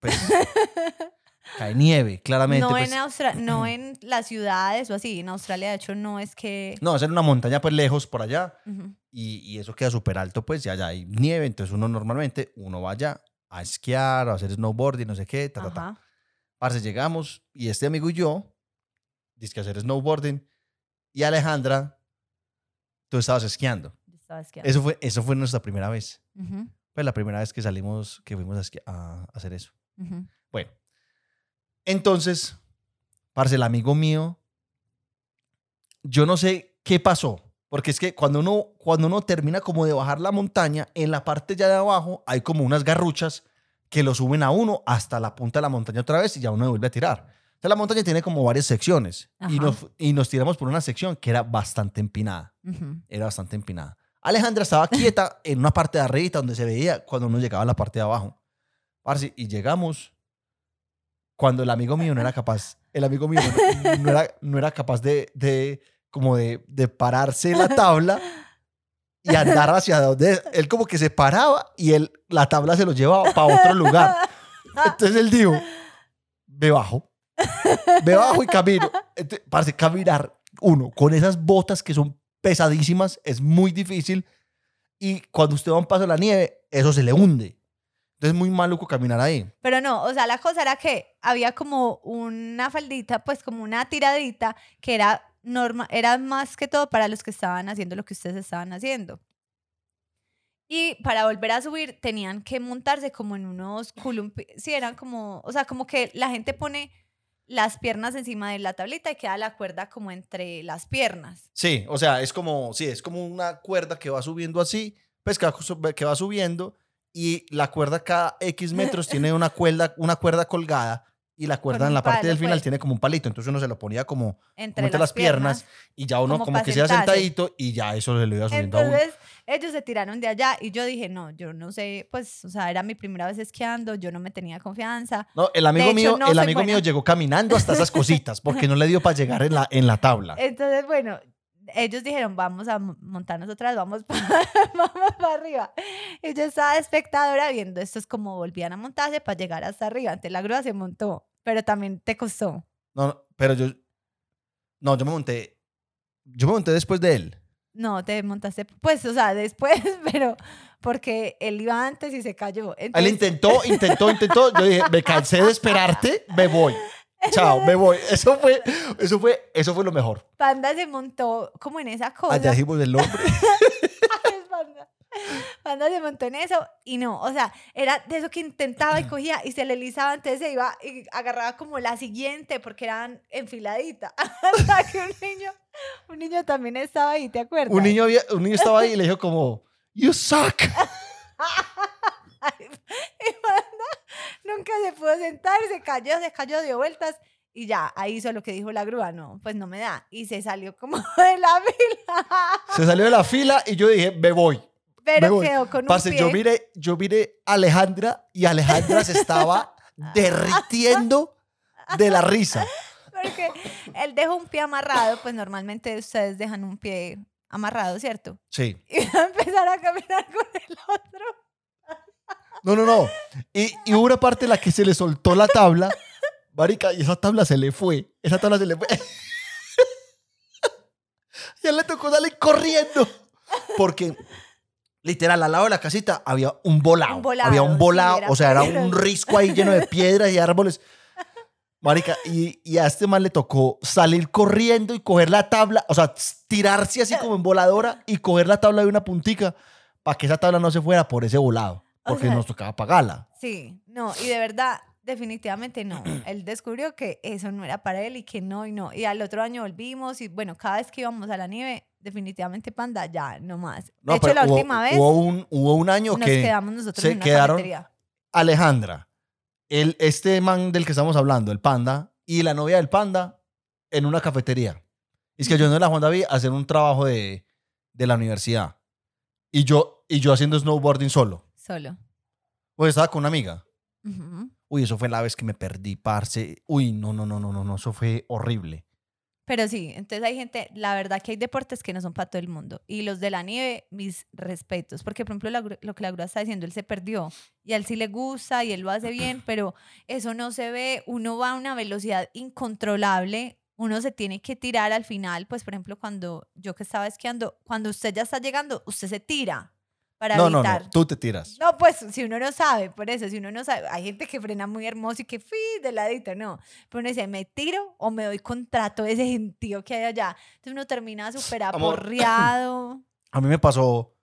A: pues cae nieve, claramente.
B: no,
A: pues.
B: en Austra- no en las ciudades o así. En Australia, de hecho, no es que...
A: No, es en una montaña pues lejos por allá.
B: Ujú.
A: y, y eso queda súper alto, pues ya, ya hay nieve, entonces uno normalmente, uno vaya a esquiar, a hacer snowboarding, no sé qué, ta, ta, ta. Parce, llegamos y este amigo y yo, dice que hacer snowboarding, y Alejandra, tú estabas esquiando.
B: Estaba esquiando.
A: Eso fue, eso fue nuestra primera vez.
B: Ujú,
A: Pues la primera vez que salimos, que fuimos a, a hacer eso. Bueno, entonces, parce, el amigo mío, yo no sé qué pasó, porque es que cuando uno, cuando uno termina como de bajar la montaña, en la parte ya de abajo hay como unas garruchas que lo suben a uno hasta la punta de la montaña otra vez y ya uno vuelve a tirar. Entonces la montaña tiene como varias secciones y nos, y nos tiramos por una sección que era bastante empinada, era bastante empinada. Alejandra estaba quieta en una parte de arriba donde se veía cuando uno llegaba a la parte de abajo. Parce, y llegamos cuando el amigo mío no era capaz, el amigo mío no, no era, no era capaz de, de como de, de pararse la tabla y andar hacia donde él como que se paraba y él, la tabla se lo llevaba para otro lugar. Entonces él dijo, me bajo, me bajo y camino. Entonces, parce, caminar uno, con esas botas que son pesadísimas, es muy difícil. Y cuando usted va a un paso de la nieve, eso se le hunde. Entonces es muy maluco caminar ahí.
B: Pero no, o sea, la cosa era que había como una faldita, pues como una tiradita que era norma, era más que todo para los que estaban haciendo lo que ustedes estaban haciendo. Y para volver a subir tenían que montarse como en unos columpios, sí, eran como, o sea, como que la gente pone las piernas encima de la tablita y queda la cuerda como entre las piernas.
A: Sí, o sea, es como, sí, es como una cuerda que va subiendo así, pues que va, que va subiendo y la cuerda cada X metros tiene una cuerda, una cuerda colgada y la cuerda en la parte del final pues. tiene como un palito, entonces uno se lo ponía como entre, las, piernas, y ya uno como, que se iba sentadito y ya eso se lo iba subiendo
B: entonces, a uno. Ellos se tiraron de allá y yo dije, no, yo no sé, pues, o sea, era mi primera vez esquiando, yo no me tenía confianza.
A: No, el amigo mío, el amigo mío llegó caminando hasta esas cositas porque no le dio para llegar en la, en la tabla.
B: Entonces, bueno, ellos dijeron, vamos a montarnos otra vez, vamos para, vamos para arriba. Y yo estaba espectadora viendo estos como volvían a montarse para llegar hasta arriba. Entonces la grúa se montó, pero también te costó.
A: No, no, pero yo, no, yo me monté, yo me monté después de él.
B: No, te montaste, pues, o sea, después, pero porque él iba antes y se cayó.
A: él intentó, intentó, intentó. Yo dije, me cansé de esperarte, me voy. Chao, me voy. Eso fue, eso fue, eso fue lo mejor.
B: Panda se montó como en esa cosa.
A: Allá dijimos el nombre.
B: Panda. Panda se montó en eso y no, o sea, era de eso que intentaba y cogía y se le lisaba, entonces se iba y agarraba como la siguiente porque eran enfiladitas. Hasta que un niño un niño también estaba ahí, ¿te acuerdas?
A: Un niño, un niño estaba ahí y le dijo como, you suck.
B: nunca se pudo sentar, se cayó, se cayó, dio vueltas y ya, ahí hizo lo que dijo la grúa, no, pues no me da. Y se salió como de la fila.
A: Se salió de la fila y yo dije, me voy.
B: Pero quedó con un pie.
A: yo miré, yo miré a Alejandra y Alejandra se estaba derritiendo de la risa.
B: Porque él dejó un pie amarrado, pues normalmente ustedes dejan un pie amarrado, ¿cierto?
A: Sí.
B: Y va a empezar a caminar con el otro.
A: No, no, no. Y, y hubo una parte en la que se le soltó la tabla, marica, y esa tabla se le fue. Esa tabla se le fue. y él le tocó salir corriendo. Porque, literal, al lado de la casita había un volado. había un volado, o sea, era un risco ahí lleno de piedras y árboles. Marica, y, y, a este man le tocó salir corriendo y coger la tabla, o sea, tirarse así como en voladora y coger la tabla de una puntica para que esa tabla no se fuera por ese volado, porque nos tocaba pagarla.
B: Sí, no, y de verdad, definitivamente no. él descubrió que eso no era para él y que no y no. Y al otro año volvimos y bueno, cada vez que íbamos a la nieve, definitivamente panda, ya, no más. De hecho, la última vez.
A: Hubo un, hubo un año
B: nos
A: que.
B: quedamos nosotros
A: se
B: en una
A: quedaron
B: cafetería.
A: Alejandra, el, este man del que estamos hablando, el panda, y la novia del panda en una cafetería. Y es que yo no la Juan David a hacer un trabajo de, de la universidad. Y yo, y yo haciendo snowboarding solo.
B: Solo.
A: Pues estaba con una amiga. Uy, eso fue la vez que me perdí, parce. Uy, no, no, no, no, no, no, eso fue horrible.
B: Pero sí, entonces hay gente, la verdad que hay deportes que no son para todo el mundo. Y los de la nieve, mis respetos. Porque, por ejemplo, lo que la grúa está diciendo, él se perdió. Y a él sí le gusta y él lo hace bien, pero eso no se ve. Uno va a una velocidad incontrolable. Uno se tiene que tirar al final. Pues, por ejemplo, cuando yo que estaba esquiando, cuando usted ya está llegando, usted se tira para
A: No, no,
B: evitar.
A: no, tú te tiras.
B: No, pues si uno no sabe, por eso, si uno no sabe, hay gente que frena muy hermoso y que fui de ladito, no. Pero uno dice, ¿me tiro o me doy contra todo ese gentío que hay allá? Entonces uno termina súper aporreado.
A: A mí me pasó,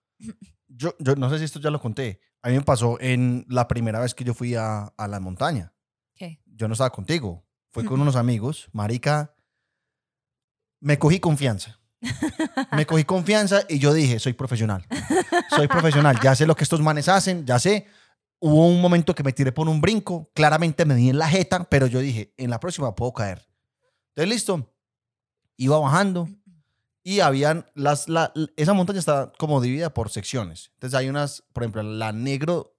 A: yo, yo no sé si esto ya lo conté, a mí me pasó en la primera vez que yo fui a, a la montaña.
B: ¿Qué?
A: Yo no estaba contigo, fui con unos amigos, marica, me cogí confianza. Me cogí confianza y yo dije, soy profesional. Soy profesional, ya sé lo que estos manes hacen, ya sé. Hubo un momento que me tiré por un brinco, claramente me di en la jeta, pero yo dije, en la próxima puedo caer. Entonces, listo. Iba bajando y habían las, la- esa montaña está como dividida por secciones. Entonces hay unas, por ejemplo, la negro,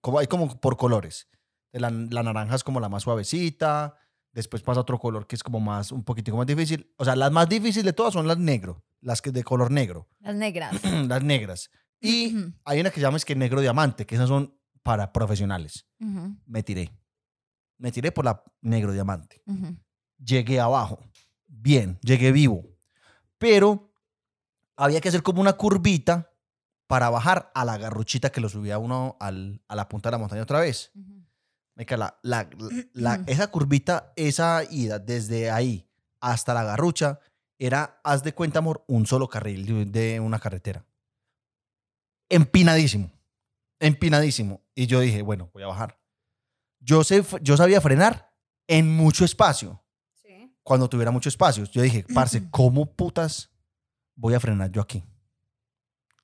A: como hay como por colores. La, la naranja es como la más suavecita, después pasa otro color que es como más, un poquitico más difícil. O sea, las más difíciles de todas son las negro, las que de color negro,
B: Las negras.
A: las negras. Y
B: Ujú,
A: hay una que se llama es que negro diamante, que esas son para profesionales. Me tiré. Me tiré por la negro diamante. Llegué abajo. Bien, llegué vivo. Pero había que hacer como una curvita para bajar a la garruchita que lo subía uno al- a la punta de la montaña otra vez.
B: Ujú.
A: La, la- la- esa curvita, esa ida desde ahí hasta la garrucha, era, haz de cuenta, amor, un solo carril de, de una carretera. Empinadísimo. Empinadísimo. Y yo dije, bueno, voy a bajar. Yo, sé, yo sabía frenar en mucho espacio,
B: Sí.
A: cuando tuviera mucho espacio. Yo dije, parce, ¿cómo putas voy a frenar yo aquí?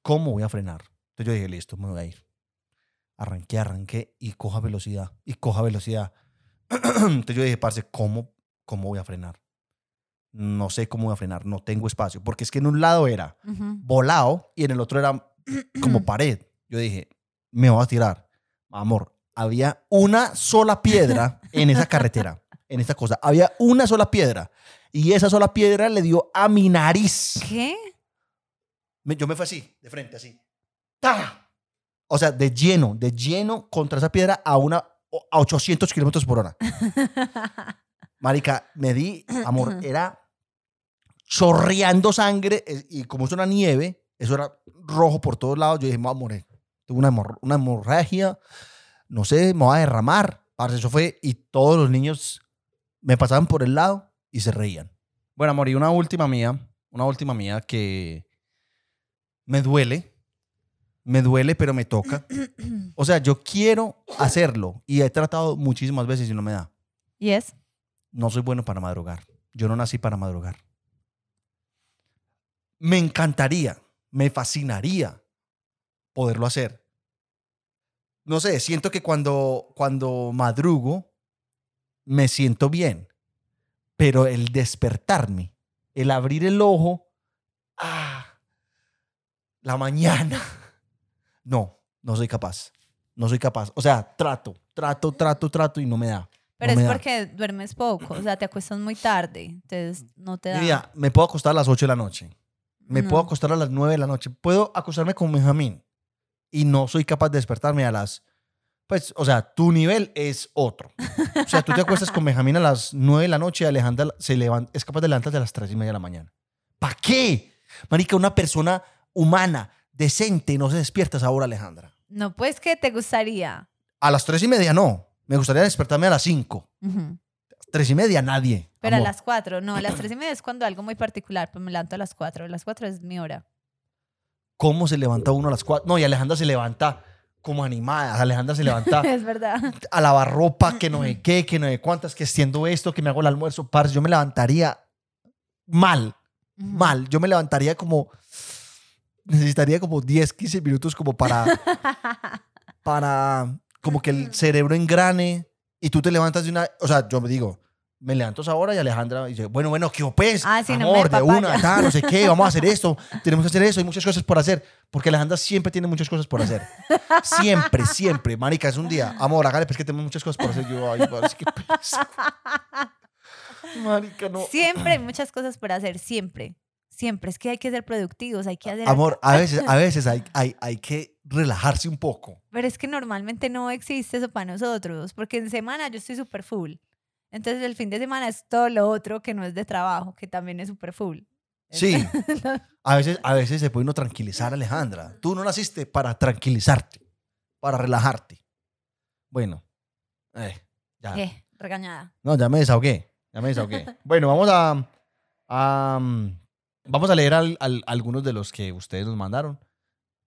A: ¿Cómo voy a frenar? Entonces yo dije, listo, me voy a ir. Arranqué, arranqué y coja velocidad, y coja velocidad. Entonces yo dije, parce, ¿cómo, ¿cómo voy a frenar? No sé cómo voy a frenar, no tengo espacio. Porque es que en un lado era volado y en el otro era como pared. Yo dije, me voy a tirar. Amor, había una sola piedra en esa carretera, en esta cosa. Había una sola piedra. Y esa sola piedra le dio a mi nariz.
B: ¿Qué?
A: Me- yo me fui así, de frente, así. ¡Ta! O sea, de lleno, de lleno contra esa piedra a, una, a 800 kilómetros por hora. Marica, me di, amor, era chorreando sangre eh, y como es una nieve, eso era rojo por todos lados. Yo dije, me voy a morir. Tuve una, hemorr- una hemorragia, no sé, me voy a derramar. Parce, eso fue, y todos los niños me pasaban por el lado y se reían. Bueno, amor, y una última mía, una última mía que me duele, me duele, pero me toca. O sea, yo quiero hacerlo y he tratado muchísimas veces y no me da.
B: ¿Y es?
A: No soy bueno para madrugar. Yo no nací para madrugar. Me encantaría, me fascinaría poderlo hacer. No sé, siento que cuando, cuando madrugo me siento bien, pero el despertarme, el abrir el ojo, ah, la mañana, no, no soy capaz. No soy capaz. O sea, trato, trato, trato, trato y no me da.
B: Pero
A: no
B: es
A: da.
B: porque duermes poco, o sea, te acuestas muy tarde, entonces no te da.
A: Mira, me puedo acostar a las 8 de la noche. Me
B: No.
A: puedo acostar a las 9 de la noche. Puedo acostarme con Benjamín. Y no soy capaz de despertarme a las... Pues, o sea, tu nivel es otro. O sea, tú te acuestas con Benjamín a las 9 de la noche y Alejandra se levanta, es capaz de levantarse a las 3 y media de la mañana. ¿Para qué? Marica, una persona humana, decente, no se despierta a esa hora, Alejandra.
B: No, pues que te gustaría.
A: A las 3 y media no. Me gustaría despertarme a las 5.
B: Ujú.
A: 3 y media nadie.
B: Pero
A: amor.
B: a las 4, no, a las 3 y media es cuando algo muy particular, pues me levanto a las 4. A las 4 es mi hora.
A: ¿Cómo se levanta uno a las 4? No, y Alejandra se levanta como animada. Alejandra se levanta
B: es verdad.
A: a lavar ropa, que no sé qué, que no sé cuántas, que extiendo esto, que me hago el almuerzo. Parce, yo me levantaría mal, mal. Yo me levantaría como. Necesitaría como 10, 15 minutos como para. para. como que el cerebro engrane y tú te levantas de una. O sea, yo me digo. Me levanto a esa hora y Alejandra dice, bueno, bueno, ¿qué pues?
B: Ah, sí, no
A: Amor, de
B: papaya.
A: una, tal, no sé qué, vamos a hacer esto, tenemos que hacer eso, hay muchas cosas por hacer. Porque Alejandra siempre tiene muchas cosas por hacer. Siempre, siempre. Marica, es un día. Amor, hágale, pues que tenemos muchas cosas por hacer. Yo, ay, parece que. Marica, no.
B: Siempre hay muchas cosas por hacer, siempre. Siempre. Es que hay que ser productivos, hay que hacer.
A: Amor, a veces, a veces hay, hay, hay que relajarse un poco.
B: Pero es que normalmente no existe eso para nosotros, porque en semana yo estoy súper full. Entonces el fin de semana es todo lo otro que no es de trabajo, que también es súper full.
A: Sí. A veces, a veces se puede uno tranquilizar, Alejandra. Tú no naciste para tranquilizarte, para relajarte. Bueno, eh, ya.
B: ¿Qué? Regañada.
A: No, ya me desahogué. Ya me desahogué. bueno, vamos a, a, um, vamos a leer al- al- algunos de los que ustedes nos mandaron.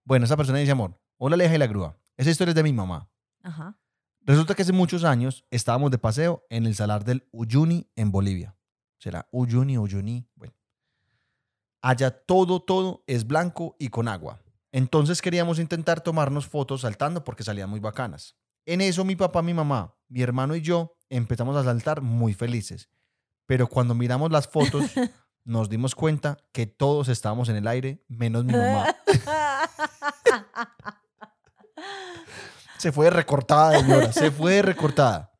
A: Bueno, esa persona dice, amor, hola Aleja y la grúa. Esa historia es de mi mamá.
B: Ajá.
A: Resulta que hace muchos años estábamos de paseo en el salar del Uyuni en Bolivia. Será Uyuni, Uyuni. Bueno. Allá todo, todo es blanco y con agua. Entonces queríamos intentar tomarnos fotos saltando porque salían muy bacanas. En eso mi papá, mi mamá, mi hermano y yo empezamos a saltar muy felices. Pero cuando miramos las fotos nos dimos cuenta que todos estábamos en el aire menos mi mamá. Se fue recortada, señora. Se fue recortada.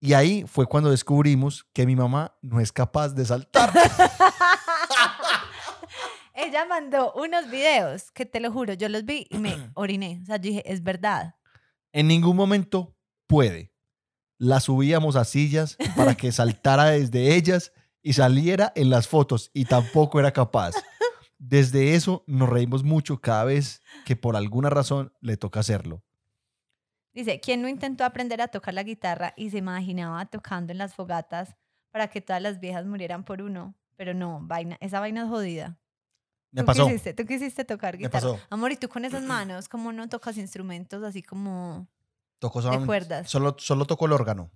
A: Y ahí fue cuando descubrimos que mi mamá no es capaz de saltar.
B: Ella mandó unos videos que te lo juro, yo los vi y me oriné. O sea, yo dije, es verdad.
A: En ningún momento puede. La subíamos a sillas para que saltara desde ellas y saliera en las fotos y tampoco era capaz. Desde eso nos reímos mucho cada vez que por alguna razón le toca hacerlo.
B: Dice, ¿quién no intentó aprender a tocar la guitarra y se imaginaba tocando en las fogatas para que todas las viejas murieran por uno? Pero no, vaina, esa vaina es jodida.
A: Me
B: ¿Tú
A: pasó.
B: Quisiste, tú quisiste tocar
A: Me
B: guitarra.
A: pasó.
B: Amor, ¿y tú con esas manos cómo no tocas instrumentos así como...
A: Tocó
B: De
A: solamente-
B: cuerdas.
A: Solo, solo tocó el órgano.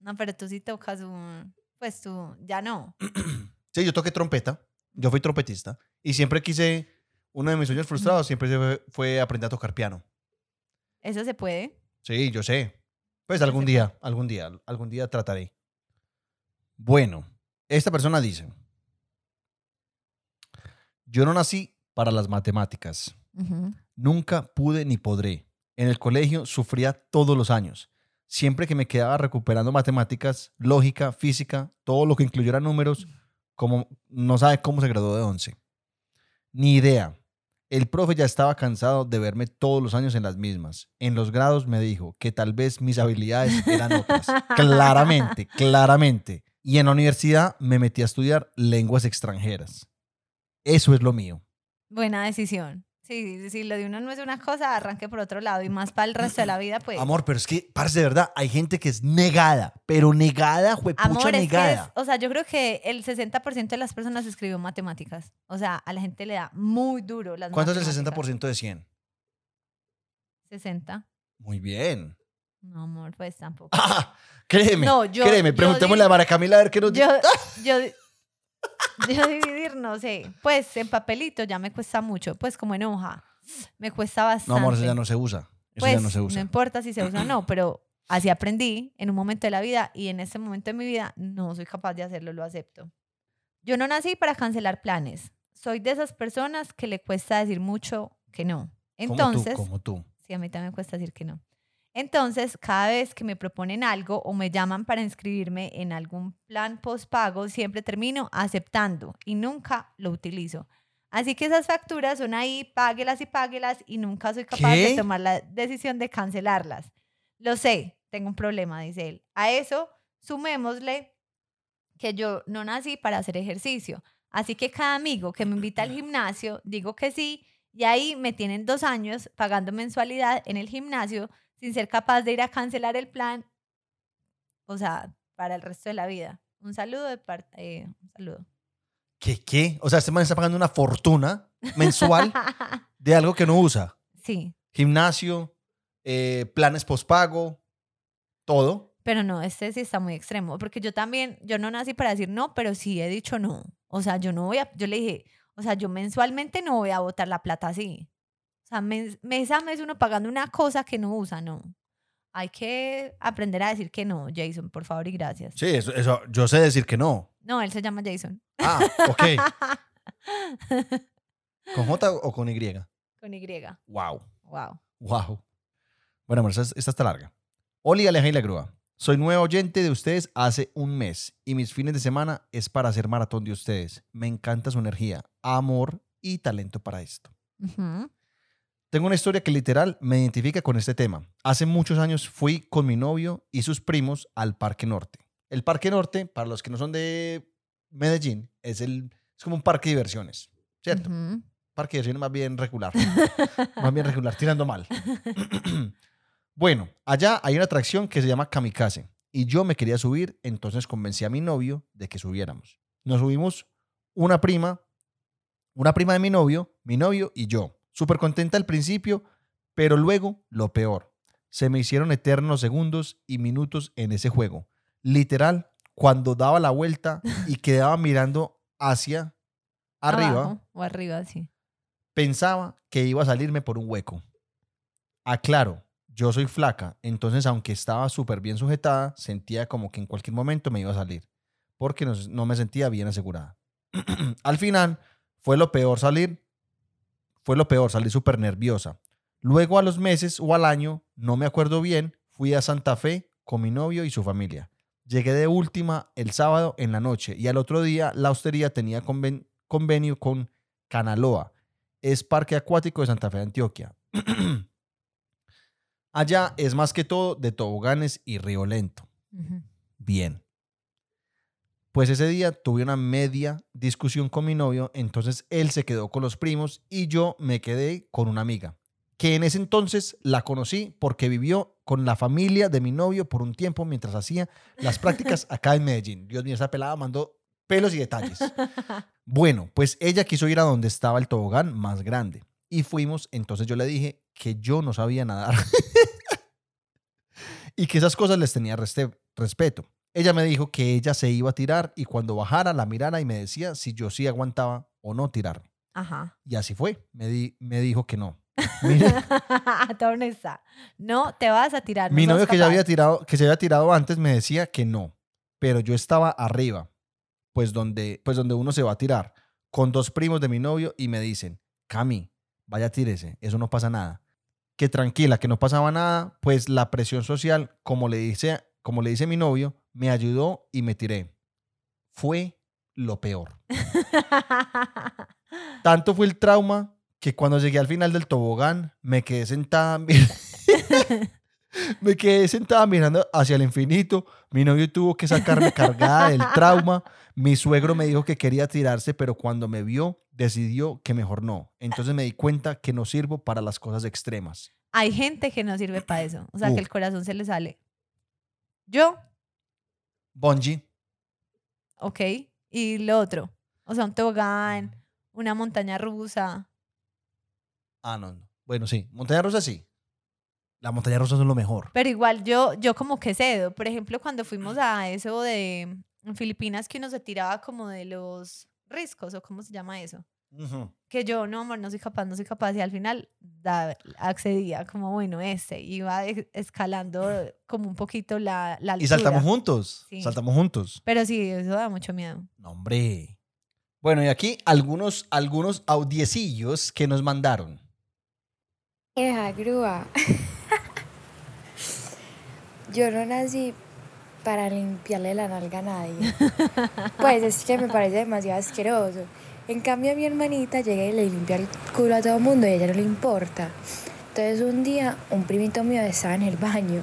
B: No, pero tú sí tocas un... Pues tú, ya no.
A: Sí, yo toqué trompeta. Yo fui trompetista. Y siempre quise, uno de mis sueños frustrados siempre fue, fue aprender a tocar piano.
B: Eso se puede.
A: Sí, yo sé. Pues algún día, algún día, algún día trataré. Bueno, esta persona dice, yo no nací para las matemáticas.
B: Ujú.
A: Nunca pude ni podré. En el colegio sufría todos los años. Siempre que me quedaba recuperando matemáticas, lógica, física, todo lo que incluyera números, como no sabe cómo se graduó de 11. Ni idea. El profe ya estaba cansado de verme todos los años en las mismas. En los grados me dijo que tal vez mis habilidades eran otras. claramente, claramente. Y en la universidad me metí a estudiar lenguas extranjeras. Eso es lo mío.
B: Buena decisión. Sí, si lo de uno no es una cosa, arranque por otro lado. Y más para el resto de la vida, pues...
A: Amor, pero es que, parce, de verdad, hay gente que es negada, pero negada, juepucha
B: Amor, es que
A: negada.
B: es- o sea, yo creo que el 60% de las personas escribió matemáticas. O sea, a la gente le da muy duro las
A: ¿Cuánto es el
B: matemáticas.
A: 60% de 100?
B: 60.
A: Muy bien.
B: No, amor, pues tampoco.
A: Ah, créeme,
B: No, yo-
A: créeme,
B: yo
A: preguntémosle
B: di-
A: a Mara Camila a ver qué nos
B: Yo,
A: dice.
B: yo, yo dividir, no sé. Pues en papelito ya me cuesta mucho. Pues como en hoja. Me cuesta bastante.
A: No, amor, eso ya no se usa. Eso
B: pues,
A: ya no se usa.
B: importa si se usa o no, pero así aprendí en un momento de la vida y en este momento de mi vida no soy capaz de hacerlo, lo acepto. Yo no nací para cancelar planes. Soy de esas personas que le cuesta decir mucho que no. Entonces,
A: como tú, como tú.
B: sí, a mí también me cuesta decir que no. Entonces, cada vez que me proponen algo o me llaman para inscribirme en algún plan postpago, siempre termino aceptando y nunca lo utilizo. Así que esas facturas son ahí, páguelas y páguelas y nunca soy capaz
A: ¿Qué?
B: de tomar la decisión de cancelarlas. Lo sé, tengo un problema, dice él. A eso sumémosle que yo no nací para hacer ejercicio. Así que cada amigo que me invita al gimnasio, digo que sí, y ahí me tienen dos años pagando mensualidad en el gimnasio sin ser capaz de ir a cancelar el plan, o sea, para el resto de la vida. Un saludo de parte, un saludo.
A: ¿Qué, qué? O sea, este man está pagando una fortuna mensual de algo que no usa.
B: sí,
A: Gimnasio, eh, planes postpago, todo.
B: pero no, este sí está muy extremo, porque yo también, yo no nací para decir no, pero sí he dicho no. O sea, yo no voy a, yo le dije, o sea, yo mensualmente no voy a botar la plata así. Sea, mes, mes a mes uno pagando una cosa que no usa, no. Hay que aprender a decir que no, Jason, por favor y gracias.
A: Sí, eso, eso, yo sé decir que no.
B: No, él se llama Jason.
A: Ah, ok. ¿Con J o con Y?
B: Con Y.
A: Wow.
B: Wow.
A: Wow. Bueno, amor, esta, está larga. Oli Aleja y la Grúa. Soy nuevo oyente de ustedes hace un mes y mis fines de semana es para hacer maratón de ustedes. Me encanta su energía, amor y talento para esto.
B: Ujú.
A: Tengo una historia que literal me identifica con este tema. Hace muchos años fui con mi novio y sus primos al Parque Norte. El Parque Norte, para los que no son de Medellín, es, el, es como un parque de diversiones, ¿cierto? Parque de diversiones más bien regular. más bien regular, tirando mal. bueno, allá hay una atracción que se llama Kamikaze y yo me quería subir, entonces convencí a mi novio de que subiéramos. Nos subimos una prima, una prima de mi novio, mi novio y yo. Súper contenta al principio, pero luego lo peor. Se me hicieron eternos segundos y minutos en ese juego. Literal, cuando daba la vuelta y quedaba mirando hacia arriba,
B: Abajo o arriba, sí.
A: pensaba que iba a salirme por un hueco. Aclaro, yo soy flaca, entonces aunque estaba súper bien sujetada, sentía como que en cualquier momento me iba a salir, porque no, no me sentía bien asegurada. Al final, fue lo peor salir, fue lo peor, salir súper nerviosa. Luego a los meses o al año, no me acuerdo bien, fui a Santa Fe con mi novio y su familia. Llegué de última el sábado en la noche y al otro día la hostería tenía conven- convenio con Canaloa, es Parque Acuático de Santa Fe, Antioquia. Allá es más que todo de toboganes y río lento. Bien. Pues ese día tuve una media discusión con mi novio, entonces él se quedó con los primos y yo me quedé con una amiga, que en ese entonces la conocí porque vivió con la familia de mi novio por un tiempo mientras hacía las prácticas acá en Medellín. Dios mío, esa pelada mandó pelos y detalles. Bueno, pues ella quiso ir a donde estaba el tobogán más grande y fuimos, entonces yo le dije que yo no sabía nadar y que esas cosas les tenía respeto. Ella me dijo que ella se iba a tirar y cuando bajara la mirara y me decía si yo sí aguantaba o no tirarme.
B: Ajá.
A: Y así fue. Me, di- me dijo que no. Mira.
B: No te vas a tirar. no
A: mi novio que ya había tirado, que se había tirado antes me decía que no, pero yo estaba arriba, pues donde, pues donde uno se va a tirar, con dos primos de mi novio y me dicen, Cami, vaya tírese, eso no pasa nada. Que tranquila, que no pasaba nada, pues la presión social, como le dice, como le dice mi novio, me ayudó y me tiré. Fue lo peor. Tanto fue el trauma que cuando llegué al final del tobogán me quedé sentada me quedé sentada mirando hacia el infinito. Mi novio tuvo que sacarme cargada del trauma. Mi suegro me dijo que quería tirarse, pero cuando me vio decidió que mejor no. Entonces me di cuenta que no sirvo para las cosas extremas.
B: Hay gente que no sirve para eso. O sea,
A: Uh.
B: que el corazón se le sale. Yo,
A: Bungie,
B: ok. Y lo otro. O sea, un tobogán, una montaña rusa.
A: ah no, no. Bueno, sí, montaña rusa sí. La montaña rusa es lo mejor.
B: Pero igual yo, yo como que cedo. Por ejemplo, cuando fuimos a eso de en Filipinas que uno se tiraba como de los riscos o cómo se llama eso. Que yo, no, amor, no soy capaz, no soy capaz. Y al final da- accedía como, bueno, este. Iba e- escalando como un poquito la, la altura.
A: Y saltamos juntos.
B: Sí.
A: Saltamos juntos.
B: Pero sí, eso da mucho miedo.
A: No, hombre. Bueno, y aquí algunos, algunos audiecillos que nos mandaron.
C: Esa grúa. Yo no nací para limpiarle la nalga a nadie. Pues es que me parece demasiado asqueroso. En cambio, a mi hermanita llega y le limpia el culo a todo el mundo y a ella no le importa. Entonces, un día, un primito mío estaba en el baño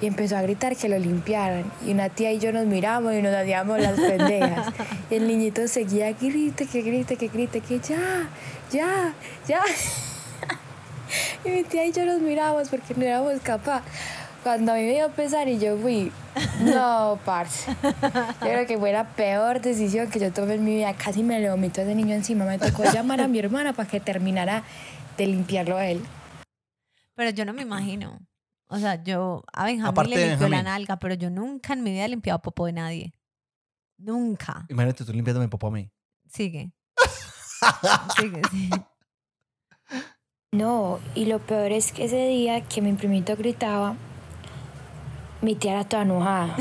C: y empezó a gritar que lo limpiaran. Y una tía y yo nos miramos y nos hacíamos las pendejas. Y el niñito seguía grite, que grite, que grite, que ya, ya, ya. Y mi tía y yo nos miramos porque no éramos capaz. Cuando a mí me dio pesar y yo fui, no, parce. Yo creo que fue la peor decisión que yo tomé en mi vida. Casi me le vomito a ese niño encima. Me tocó llamar a mi hermana para que terminara de limpiarlo a él.
B: Pero yo no me imagino. O sea, yo a Benjamín
A: Aparte
B: le
A: de
B: limpió la nalga, pero yo nunca en mi vida he limpiado popo de nadie. Nunca.
A: Imagínate tú limpiándome el popó a mí.
B: Sigue. Sigue, sí.
C: No, y lo peor es que ese día que mi primito gritaba, mi tía era toda enojada.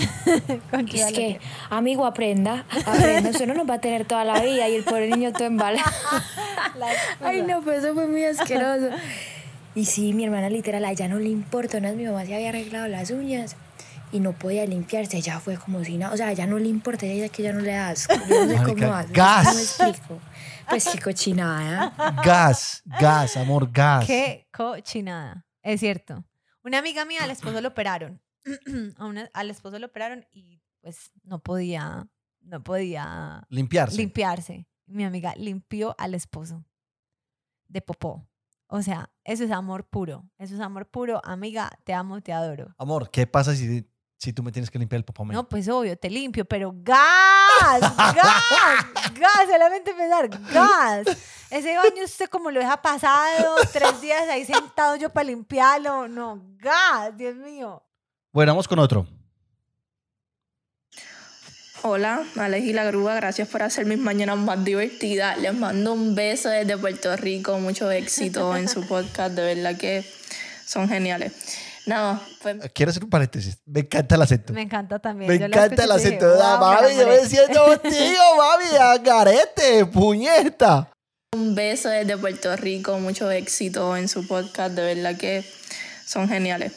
C: Es que,
B: tía.
C: amigo, aprenda, aprenda, eso no nos va a tener toda la vida y el pobre niño todo embalado.
B: La
C: Ay, no, pues eso fue muy asqueroso. Y sí, mi hermana literal, a ella no le importa, una vez mi mamá se había arreglado las uñas y no podía limpiarse, ella fue como si nada, o sea, a ella no le importa, ella dice que ya no le da asco, yo no sé
A: Marica,
C: cómo hace,
A: gas.
C: no me explico. Pues qué cochinada.
A: Gas, gas, amor, gas.
B: Qué cochinada. Es cierto. Una amiga mía al esposo lo operaron. A una- al esposo lo operaron y pues no podía, no podía
A: Limpiarse.
B: limpiarse. Mi amiga limpió al esposo de popó. O sea, eso es amor puro. Eso es amor puro. Amiga, te amo, te adoro.
A: amor, ¿qué pasa si, si tú me tienes que limpiar el popó?
B: No, pues obvio, te limpio, pero gas, gas, gas, solamente pensar, gas. Ese baño usted como lo deja pasado, tres días ahí sentado yo para limpiarlo. No, gas, Dios mío.
A: Bueno, vamos con otro.
D: Hola, Alex y la Grúa, gracias por hacer mis mañanas más divertidas. Les mando un beso desde Puerto Rico, mucho éxito en su podcast, de verdad que son geniales. Nada, pues
A: Quiero hacer un paréntesis. Me encanta el acento.
B: Me encanta también.
A: Me
B: yo
A: encanta el
B: dije,
A: acento.
B: "Wow, me
A: mami, yo me
B: enamoré".
A: siento contigo, mami. Agarete, puñeta.
D: un beso desde Puerto Rico, mucho éxito en su podcast, de verdad que son geniales.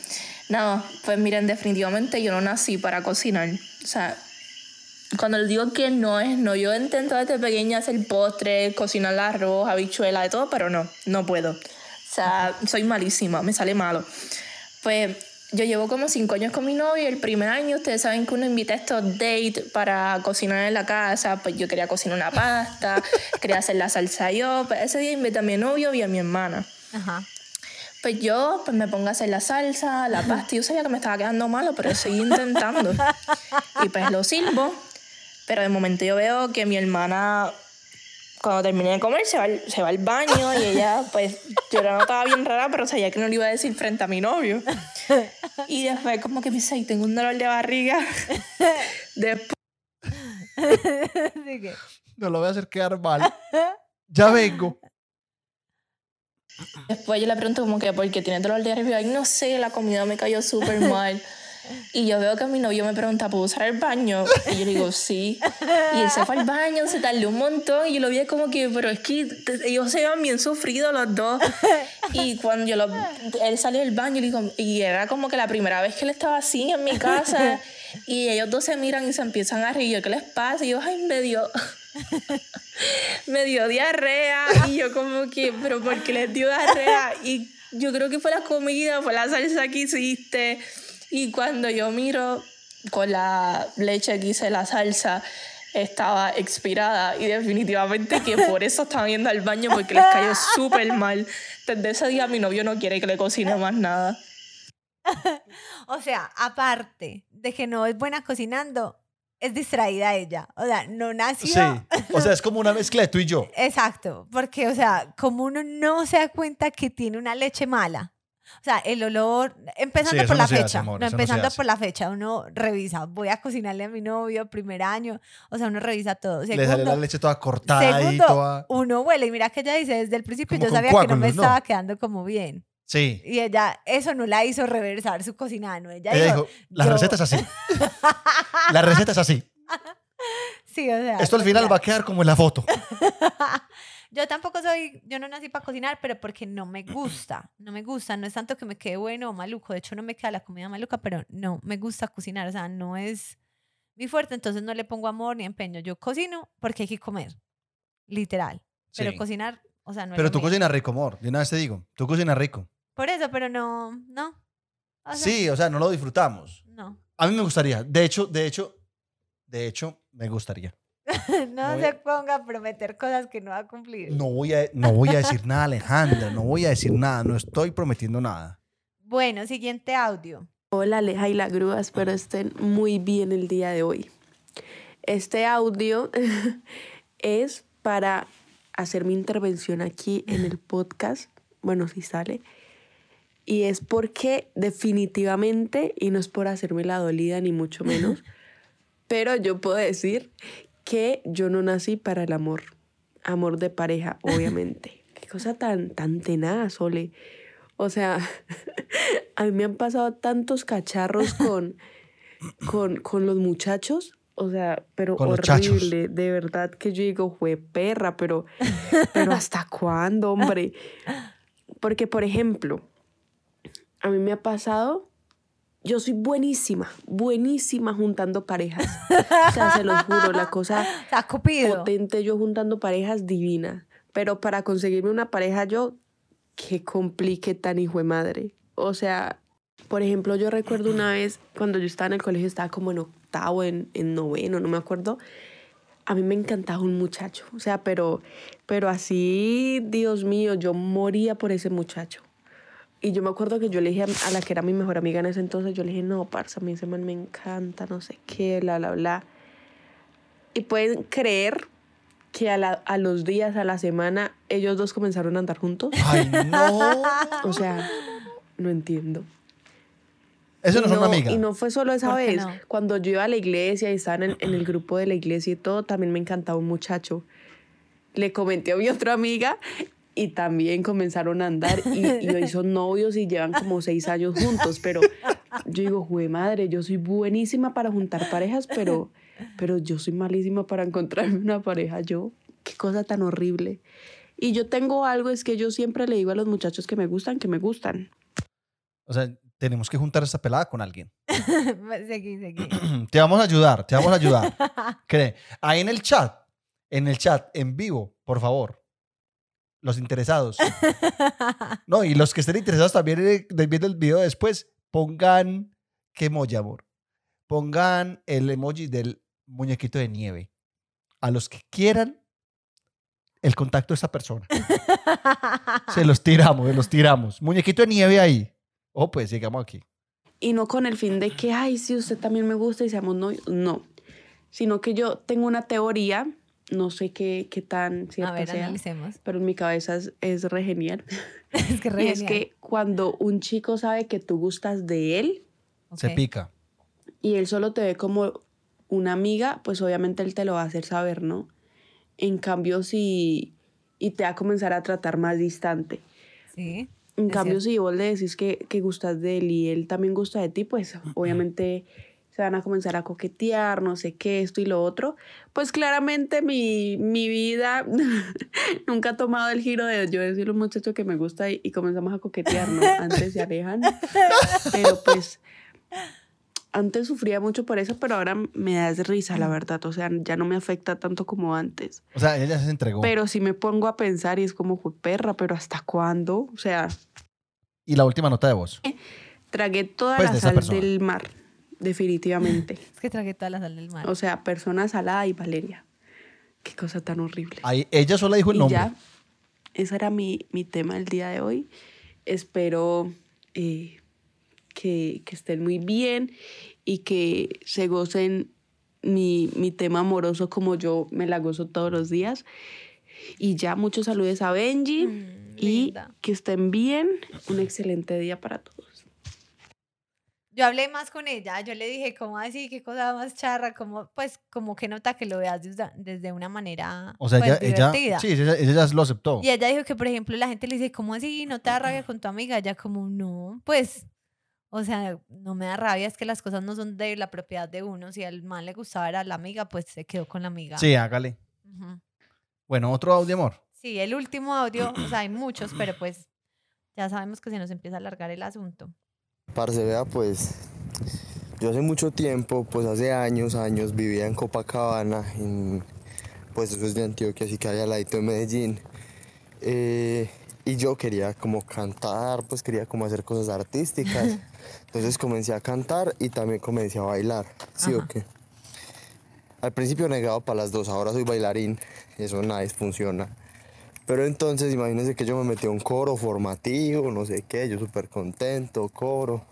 D: Nada, pues miren, definitivamente yo no nací para cocinar. O sea, cuando les digo que no es no, yo intento desde pequeña hacer postres, cocinar arroz, habichuela, de todo, pero no, no puedo. O sea, soy malísima, me sale malo. Pues yo llevo como cinco años con mi novio. El primer año, ustedes saben que uno invita a estos dates para cocinar en la casa. Pues yo quería cocinar una pasta, quería hacer la salsa yo. Pues ese día invité a mi novio y a mi hermana.
B: Ajá.
D: Pues yo pues me pongo a hacer la salsa, la pasta. Yo sabía que me estaba quedando malo, pero seguí intentando. Y pues lo sirvo. Pero de momento yo veo que mi hermana, cuando terminé de comer, se va, al- se va al baño y ella, pues, yo la notaba bien rara, pero sabía que no le iba a decir frente a mi novio. Y después como que me dice, "Ay, tengo un dolor de barriga. Después.
A: No lo voy a hacer quedar mal. Ya vengo.
D: Después yo le pregunto como que, ¿por qué tiene dolor de barriga? Ay, no sé, la comida me cayó súper mal. Y yo veo que mi novio me pregunta, ¿puedo usar el baño? Y yo le digo, sí. Y él se fue al baño, se tardó un montón. Y yo lo vi como que, pero es que ellos se iban bien sufridos los dos. Y cuando yo lo, él salió del baño y, digo, y era como que la primera vez que él estaba así en mi casa. Y ellos dos se miran y se empiezan a reír. ¿qué les pasa? Y yo, ay, me dio, me dio diarrea. Y yo como que, pero ¿por qué les dio diarrea? Y yo creo que fue la comida, fue la salsa que hiciste. Y cuando yo miro con la leche que hice la salsa, estaba expirada. Y definitivamente que por eso estaban yendo al baño porque les cayó súper mal. Desde ese día mi novio no quiere que le cocine más nada.
B: O sea, aparte de que no es buena cocinando, es distraída ella. O sea, no nació.
A: Sí. O sea, es como una mezcla de tú y yo.
B: Exacto, porque, o sea, como uno no se da cuenta que tiene una leche mala. O sea, el olor, empezando
A: Sí,
B: por
A: no
B: la
A: hace,
B: fecha,
A: amor,
B: no, empezando por la fecha, uno revisa, voy a cocinarle a mi novio primer año, o sea, uno revisa todo.
A: Le sale la leche toda cortada y
B: segundo
A: toda.
B: uno huele, y mira que ella dice, desde el principio
A: Como
B: yo sabía que no me estaba quedando como bien.
A: Sí.
B: Y ella, eso no la hizo reversar su cocina, no, ella,
A: Ella
B: dijo,
A: dijo, la
B: yo-
A: receta es así. La receta es así.
B: sí, o sea.
A: Esto al final va a quedar como en la foto.
B: Yo tampoco soy, yo no nací para cocinar, pero porque no me gusta, no me gusta, no es tanto que me quede bueno o maluco, de hecho no me queda la comida maluca, pero no me gusta cocinar, o sea, no es mi fuerte, entonces no le pongo amor ni empeño, yo cocino porque hay que comer, literal, pero
A: Sí.
B: cocinar, o sea, no es
A: Pero tú cocinas rico, amor. De una vez te digo. Tú cocinas rico.
B: Por eso, pero no, no. O sea,
A: Sí, o sea, no lo disfrutamos.
B: No,
A: A mí me gustaría. De hecho, de hecho, de hecho, me gustaría.
B: no
A: voy
B: se
A: a-
B: ponga a prometer cosas que no va a cumplir.
A: No voy a, no voy a decir nada, Alejandra. No voy a decir nada. No estoy prometiendo nada.
B: Bueno, siguiente audio.
E: Hola Aleja y la grúa, espero estén muy bien el día de hoy. Este audio es para hacer mi intervención aquí en el podcast, bueno, si sale, y es porque definitivamente, y no es por hacerme la dolida ni mucho menos, pero yo puedo decir que yo no nací para el amor, amor de pareja, obviamente. Qué cosa tan, tan tenaz, Ole. O sea, a mí me han pasado tantos cacharros con, con, con los muchachos. O sea, pero
A: Con
E: horrible. De verdad que yo digo, fue perra, pero, pero ¿hasta cuándo, hombre? Porque, por ejemplo, a mí me ha pasado, yo soy buenísima, buenísima juntando parejas. O sea, se los juro, la cosa potente yo juntando parejas divina. Pero para conseguirme una pareja yo, que complique tan hijo de madre. O sea, por ejemplo, yo recuerdo una vez cuando yo estaba en el colegio, estaba como en octavo, en, en noveno, no me acuerdo. A mí me encantaba un muchacho. O sea, pero, pero así, Dios mío, yo moría por ese muchacho. Y yo me acuerdo que yo le dije a, a la que era mi mejor amiga en ese entonces, yo le dije, no, parce, a mí ese man me encanta, no sé qué, bla, bla, bla. Y pueden creer que a, la- a los días, a la semana, ellos dos comenzaron a andar juntos.
A: Ay, no.
E: O sea, no entiendo.
A: Eso no
E: Y
A: es una amiga.
E: Y no fue solo esa
B: ¿Por qué
E: vez.
B: no?
E: Cuando yo iba a la iglesia y estaba en, en el grupo de la iglesia y todo, también me encantaba un muchacho. Le comenté a mi otra amiga y también comenzaron a andar y, y hoy son novios y llevan como seis años juntos. Pero yo digo, jue madre, yo soy buenísima para juntar parejas, pero, pero yo soy malísima para encontrarme una pareja yo. Qué cosa tan horrible. Y yo tengo algo, es que yo siempre le digo a los muchachos que me gustan, que me gustan.
A: O sea, tenemos que juntar esta pelada con alguien.
B: seguí, seguí.
A: te vamos a ayudar, te vamos a ayudar. Cree, ahí en el chat, en el chat, en vivo, por favor. Los interesados. No, y los que estén interesados también viendo el video después, pongan, ¿qué emoji, amor? Pongan el emoji del muñequito de nieve. A los que quieran el contacto de esta persona. Se los tiramos, se los tiramos. Muñequito de nieve ahí. Oh, pues llegamos aquí.
E: Y no con el fin de que, ay, sí, usted también me gusta y seamos novios. No. Sino que yo tengo una teoría, no sé qué, qué tan cierta
B: A ver,
E: sea,
B: analicemos.
E: pero en mi cabeza es, es re genial.
B: es que
E: Y
B: re
E: es
B: genial.
E: que cuando un chico sabe que tú gustas de él
A: Se pica.
E: y él solo te ve como una amiga, pues obviamente él te lo va a hacer saber, ¿no? En cambio, si... Y te va a comenzar a tratar más distante.
B: Sí.
E: En
B: Es
E: cambio,
B: cierto.
E: si vos le decís que, que gustas de él y él también gusta de ti, pues obviamente se van a comenzar a coquetear, no sé qué, esto y lo otro. Pues claramente mi, mi vida nunca ha tomado el giro de yo decirle a un muchacho que me gusta y, y comenzamos a coquetear, ¿no? Antes se alejan. Pero pues antes sufría mucho por eso, pero ahora me da risa, la verdad. O sea, ya no me afecta tanto como antes.
A: O sea, ella ya se entregó.
E: Pero sí me pongo a pensar y es como, "Jue perra, pero ¿hasta cuándo? O sea,
A: y la última nota de voz.
E: Tragué toda
A: Pues,
E: la
A: de
E: sal
A: persona.
E: del mar, definitivamente.
B: Es que tragué toda la sal del mar.
E: O sea, persona salada y Valeria. Qué cosa tan horrible.
A: Ahí, ella sola dijo el
E: y
A: nombre.
E: ya, ese era mi, mi tema del día de hoy. Espero eh, que, que estén muy bien y que se gocen mi, mi tema amoroso como yo me la gozo todos los días. Y ya, muchos saludos a Benji
B: Mm,
E: y
B: linda.
E: que estén bien. Un excelente día para todos.
B: Yo hablé más con ella, yo le dije, ¿cómo así? ¿Qué cosa más charra? como Pues como que nota que lo veas desde, desde una manera
A: O sea,
B: pues,
A: ella, ella,
B: divertida.
A: sí, ella, ella lo aceptó.
B: Y ella dijo que, por ejemplo, la gente le dice, ¿cómo así? ¿No te da rabia con tu amiga? Ella como, no, pues, o sea, no me da rabia, es que las cosas no son de la propiedad de uno. Si al man le gustaba era la amiga, pues se quedó con la amiga.
A: Sí, hágale.
B: Ujú.
A: Bueno, otro audio, amor.
B: Sí, el último audio, o sea, hay muchos, pero pues ya sabemos que se nos empieza a alargar el asunto.
F: Parce, vea, pues yo hace mucho tiempo, pues hace años, años, vivía en Copacabana, en, pues eso es de Antioquia, así que hay al ladito de Medellín. Eh, y yo quería como cantar, pues quería como hacer cosas artísticas. Entonces comencé a cantar y también comencé a bailar, ¿sí o qué? Al principio negado para las dos, ahora soy bailarín, eso nada, funciona. Pero entonces imagínense que yo me metí a un coro formativo, no sé qué, yo súper contento, coro.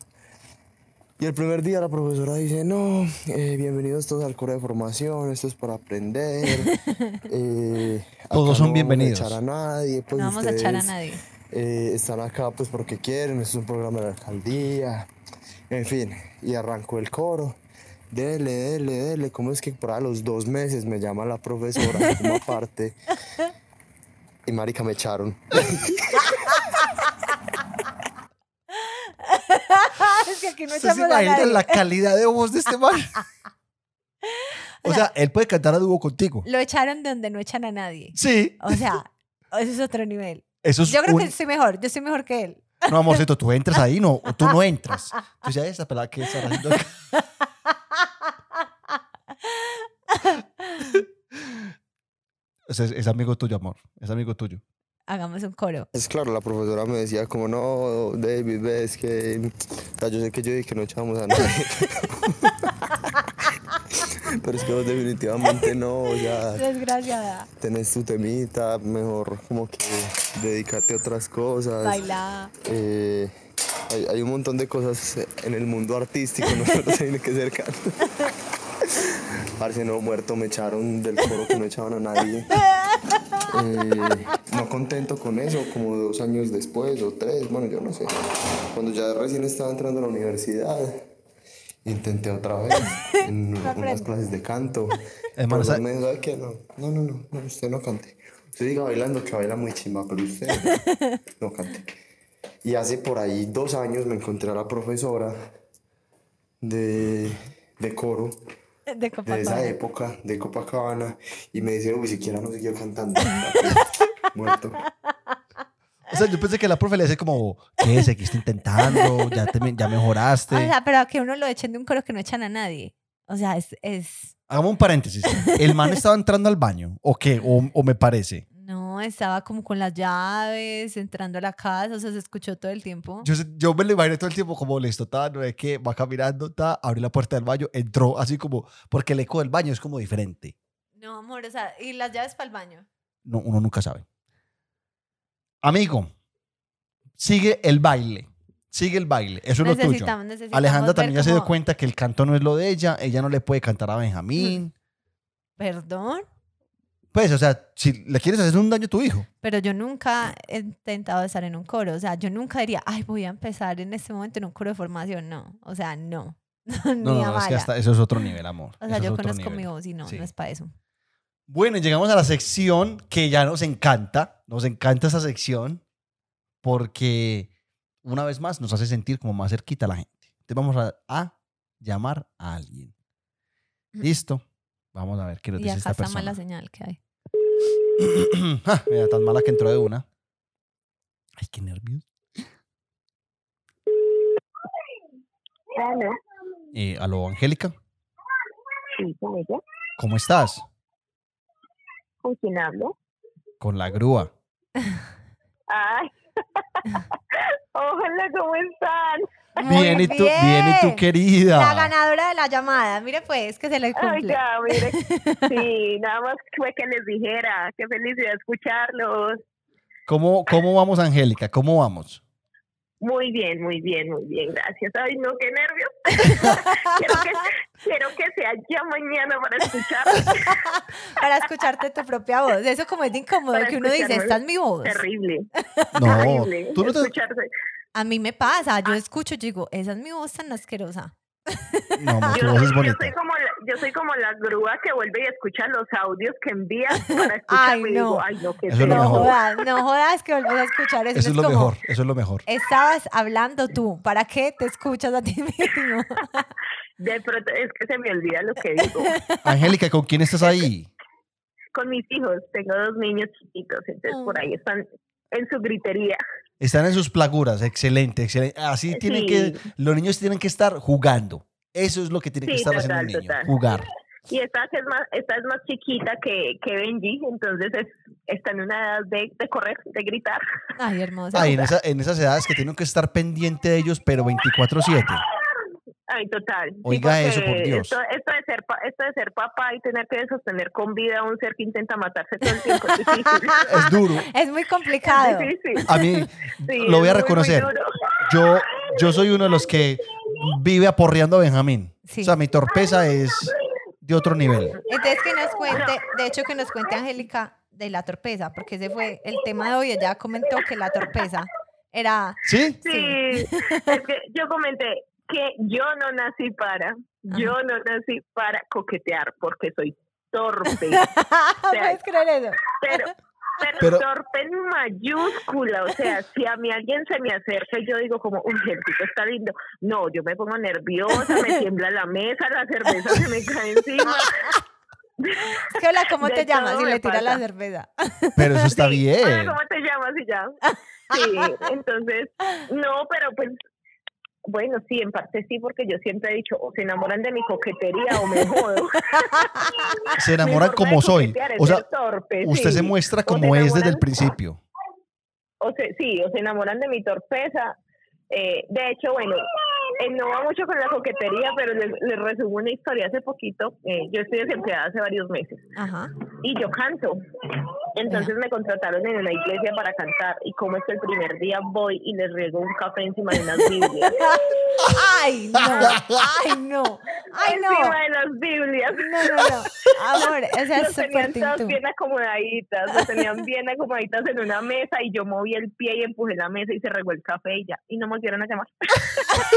F: Y el primer día la profesora dice, no, eh, bienvenidos todos al coro de formación, esto es para aprender. eh,
A: Todos son
F: no
A: bienvenidos.
F: Vamos a echar a nadie, pues
B: no vamos a echar a nadie.
F: eh, están acá pues porque quieren, esto es un programa de la alcaldía, en fin, y arrancó el coro. Dele, dele, dele, ¿cómo es que por a los dos meses me llama la profesora como aparte? Y marica me echaron.
B: es que aquí no
A: ¿Usted se
B: echamos a
A: imagina
B: nadie.
A: la calidad de voz de este man? O sea, él puede cantar a dúo contigo.
B: Lo echaron de donde no echan a nadie.
A: Sí.
B: O sea, ese es otro nivel.
A: Eso es
B: Yo creo
A: un-
B: que soy mejor, yo soy mejor que él.
A: No, amorcito, tú entras ahí, no, o tú no entras. Tú ya esa pelada que está haciendo es, es amigo tuyo, amor. Es amigo tuyo.
B: Hagamos un coro.
F: Es claro, la profesora me decía como, no, David, ves que... o sea, yo sé que yo dije que no echábamos a nadie. Pero es que vos definitivamente no, o sea,
B: Desgraciada.
F: tenés tu temita, mejor como que dedícate a otras cosas.
B: Baila.
F: Eh, hay, hay un montón de cosas en el mundo artístico, no solo tiene que ser canto. Parce, no, muerto, me echaron del coro que no echaban a nadie. Eh, no contento con eso, como dos años después o tres, bueno, yo no sé. Cuando ya recién estaba entrando a la universidad, intenté otra vez en unas clases de canto.
A: Hermano,
F: Pero
A: ¿sabe-
F: me dijo, "¿Sabe qué? No, no, no, no, no, usted no cante. Usted diga bailando que baila muy chimba, pero usted no cante. Y hace por ahí dos años me encontré a la profesora de, de coro
B: De
F: de esa época, de Copacabana, y me dijeron, ni siquiera no siguió cantando. Muerto.
A: O sea, yo pensé que la profe le decía como, ¿qué? ¿Seguiste intentando? ¿Ya, te, ya mejoraste?
B: O sea, pero a que uno lo echen de un coro que no echan a nadie. O sea, es... es...
A: Hagamos un paréntesis. ¿El man estaba entrando al baño? ¿O qué? ¿O, o me parece?
B: No, No, estaba como con las llaves, entrando a la casa, o sea, se escuchó todo el tiempo.
A: Yo, yo me lo imaginé todo el tiempo como listo, ta, no es que va caminando, ta, abrió la puerta del baño, entró así como, porque el eco del baño es como diferente.
B: No, amor, o sea, y las llaves para el baño.
A: No, uno nunca sabe. Amigo, sigue el baile. Sigue el baile. Eso es lo tuyo.
B: necesitamos.
A: Alejandra también ya se dio cuenta que el canto no es lo de ella. Ella no le puede cantar a Benjamín.
B: Perdón,
A: Pues, o sea, si le quieres hacer un daño a tu hijo.
B: pero yo nunca he intentado estar en un coro. O sea, yo nunca diría, ay, voy a empezar en este momento en un coro de formación. No, o sea, no. Ni
A: No, no, no, es que hasta eso es otro nivel, amor.
B: O sea,
A: Eso es
B: yo conozco
A: nivel.
B: mi voz y no,
A: Sí.
B: no es para eso.
A: Bueno, llegamos a la sección que ya nos encanta. Nos encanta esa sección porque una vez más nos hace sentir como más cerquita a la gente. Entonces vamos a, a llamar a alguien. ¿Listo? Vamos a ver qué nos
B: Y
A: dice
B: acá
A: esta
B: está mala
A: persona.
B: señal que hay.
A: Ah, Mira, tan mala que entró de una. Ay, qué nervios.
G: Aló,
A: Eh, aló, Angélica,
G: sí, con ella.
A: ¿cómo estás?
G: ¿Con quién hablo?
A: Con la grúa.
G: Ay, hola, ¿cómo están?
A: Bien, y tú, bien, y tú, querida.
B: La ganadora de la llamada. Mire, pues, que se le
G: Ay,
B: cumple.
G: ya, mire. Sí, nada más fue que les dijera. Qué felicidad escucharlos.
A: ¿Cómo, ¿Cómo vamos, Angélica? ¿Cómo vamos?
G: Muy bien, muy bien, muy bien, gracias. Ay, no, qué nervios. quiero, que, quiero que sea ya mañana para escucharlos.
B: Para escucharte tu propia voz. Eso como es de incómodo
G: Para
B: que uno dice, esta es mi voz.
G: Terrible,
A: No,
G: terrible.
A: tú no te...
G: escucharse.
B: A mí me pasa, yo escucho y digo, esa es mi voz tan asquerosa.
A: No, amor, tu
G: Yo
A: voz es
G: yo,
A: bonita.
G: soy como la, yo soy como la grúa que vuelve y escucha los audios que envía para escucharme
B: Ay,
G: y digo,
B: no.
G: ay, no, qué
A: Eso es lo
B: No
A: mejor.
B: jodas, no jodas que vuelves a escuchar eso.
A: Eso es lo
B: como,
A: mejor, eso es lo mejor.
B: Estabas hablando tú, ¿para qué te escuchas a ti mismo?
G: De pronto es que se me olvida lo que digo.
A: Angélica, ¿con quién estás ahí?
G: Con mis hijos, tengo dos niños chiquitos, entonces por ahí están en su gritería.
A: Están en sus plaguras, excelente, excelente. Así tienen que, los niños tienen que estar jugando. Eso es lo que tienen que estar haciendo un niño,
G: total.
A: jugar.
G: Y esta es más, esta es más chiquita que, que Benji, entonces es, está en una edad de, de correr, de gritar.
B: Ay, hermosa.
A: Ay, en, esa- en esas edades que tienen que estar pendiente de ellos, pero 24/7.
G: Ay, total. Sí,
A: Oiga eso, por Dios.
G: Esto, esto de ser, esto de ser papá y tener que sostener con vida a un ser que intenta matarse todo el tiempo es difícil.
A: Es duro.
B: Es muy complicado.
G: Es difícil.
A: A mí,
G: Sí,
A: lo voy a
G: es muy, muy
A: reconocer. Yo, yo soy uno de los que vive aporreando a Benjamín.
B: Sí.
A: O sea, mi torpeza es de otro nivel.
B: Entonces que nos cuente, de hecho que nos cuente Angélica de la torpeza, porque ese fue el tema de hoy. Ella comentó que la torpeza era...
A: ¿Sí?
G: Sí, es que yo comenté que yo no nací para, yo no nací para coquetear porque soy torpe,
B: ¿Puedes creer eso?
G: pero, pero,
A: Pero-
G: torpe en mayúscula, o sea, si a mí alguien se me acerca y yo digo como, uy, el tipo está lindo, no, yo me pongo nerviosa, me tiembla la mesa, la cerveza se me cae encima.
B: Es que hola, ¿cómo
G: De
B: te llamas? Y le tira la cerveza.
A: Pero eso está bien.
G: ¿cómo te llamas? Y ya. Sí, entonces, no, pero pues, bueno, sí, en parte sí, porque yo siempre he dicho, o se enamoran de mi coquetería o me jodo.
A: Se enamoran como soy. O sea,
G: torpe,
A: usted se muestra como
G: se
A: es desde el principio.
G: O se, sí, o se enamoran de mi torpeza. Eh, de hecho, bueno, eh, no va mucho con la coquetería, pero les, les resumo una historia. Hace poquito, eh, yo estoy desempleada hace varios meses
B: Ajá.
G: y yo canto. Entonces me contrataron en una iglesia para cantar y como es que el primer día voy y les riego un café encima de unas Biblias.
B: Ay, no. Ay, no. Ay, no.
G: Encima de las Biblias.
B: No, no, no. Amor, o sea, es
G: Los
B: súper
G: tenían todas bien acomodaditas, los tenían bien acomodaditas en una mesa y yo moví el pie y empujé la mesa y se regó el café y ya. Y no me volvieron a llamar.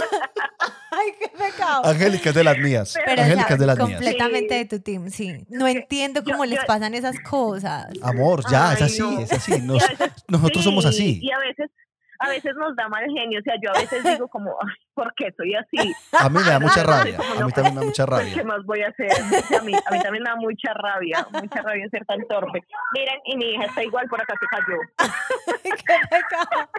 B: Ay, qué pecado.
A: Angélica es de las mías. Angélica es de las mías.
B: completamente
G: Sí.
B: de tu team, sí. No entiendo
G: yo-
B: cómo les
G: yo-
B: pasan esas cosas.
A: Amor, ya, es
G: Ay,
A: así,
G: no.
A: es así. Nos- nosotros somos
G: sí,
A: así.
G: Y a veces, a veces nos da mal genio. O sea, yo a veces digo como, "Ay, ¿por qué soy así?
A: A mí me da mucha rabia.
G: Como
A: A mí también me da mucha
G: ¿Qué
A: rabia.
G: más voy a hacer? A, mí, a mí también me da mucha rabia, mucha rabia ser tan torpe. Miren, y mi hija está igual, por acá se cayó.
B: Ay, qué pecado.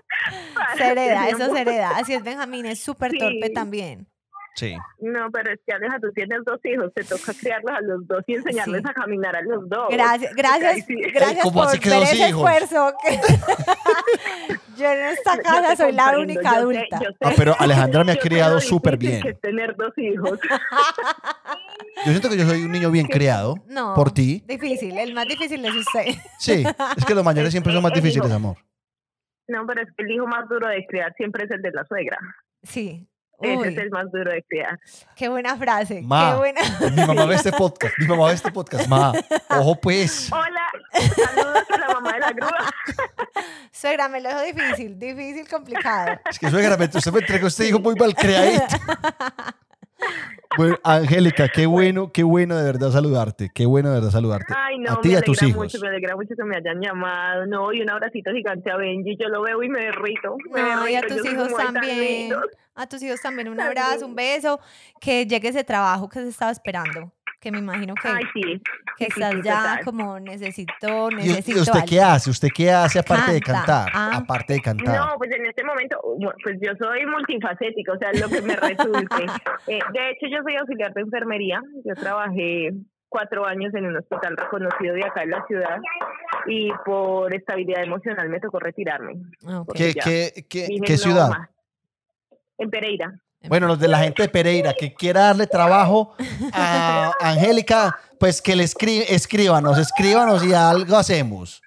B: Se hereda, eso
G: amor.
B: se hereda. Así es, Benjamín, es súper
G: Sí.
B: torpe también.
A: Sí.
G: No, pero es que Aleja, tú tienes dos hijos, te toca criarlos a los dos y enseñarles
B: Sí.
G: a caminar a los dos.
B: Gracias, gracias,
G: sí.
B: gracias
A: ¿cómo
B: por
A: así que
B: ver
A: dos
B: ese
A: hijos?
B: esfuerzo. que- yo en esta casa soy la única
G: yo
B: adulta.
G: sé.
A: No, pero Alejandra me ha criado súper bien.
G: que tener dos hijos.
A: Yo siento que yo soy un niño bien criado
B: No,
A: por ti.
B: Difícil, el más difícil es usted.
A: Sí, es que los mayores siempre son más difíciles, amor.
G: No, pero es que el hijo más duro de criar siempre es el de la suegra.
B: Sí.
G: Ese es el más duro de criar.
B: qué buena frase.
A: Ma.
B: Qué buena.
A: Mi mamá ve este podcast. Mi mamá ve este podcast. Ma, ojo pues.
G: Hola, saludos a la mamá de la grúa.
B: Suegra, me lo dejo difícil, difícil, complicado.
A: Es que suegra, me- usted me entregó este hijo muy mal creadito. Bueno, Angélica, qué bueno, qué bueno de verdad saludarte. Qué bueno de verdad saludarte.
G: Ay, no,
A: a ti y
G: me
A: a tus
G: alegra
A: hijos.
G: mucho, me alegra mucho que me hayan llamado. No, y un abracito gigante a Benji. Yo lo veo y me derrito. Me
B: No, y a
G: derrito,
B: tus hijos también. A tus hijos también un abrazo, un beso. Que llegue ese trabajo que se estaba esperando. Que me imagino que,
G: Ay, sí.
B: que estás
G: sí,
B: ya
G: total.
B: como necesito,
A: ¿Y,
B: necesito
A: y usted
B: algo.
A: qué hace? ¿Usted qué hace aparte de
B: Canta.
A: cantar?
B: Ah.
A: Aparte de cantar.
G: No, pues en este momento, pues yo soy multifacética, o sea, lo que me resulte. Eh, de hecho, yo soy auxiliar de enfermería. Yo trabajé cuatro años en un hospital reconocido de acá en la ciudad y por estabilidad emocional me tocó retirarme.
A: ¿Qué,
G: ya.
A: qué, qué,
G: Dije,
A: qué
G: "No
A: ciudad?
G: más". En Pereira.
A: Bueno, los de la gente de Pereira que quiera darle trabajo a Angélica, pues que le escri escríbanos, escríbanos y algo hacemos.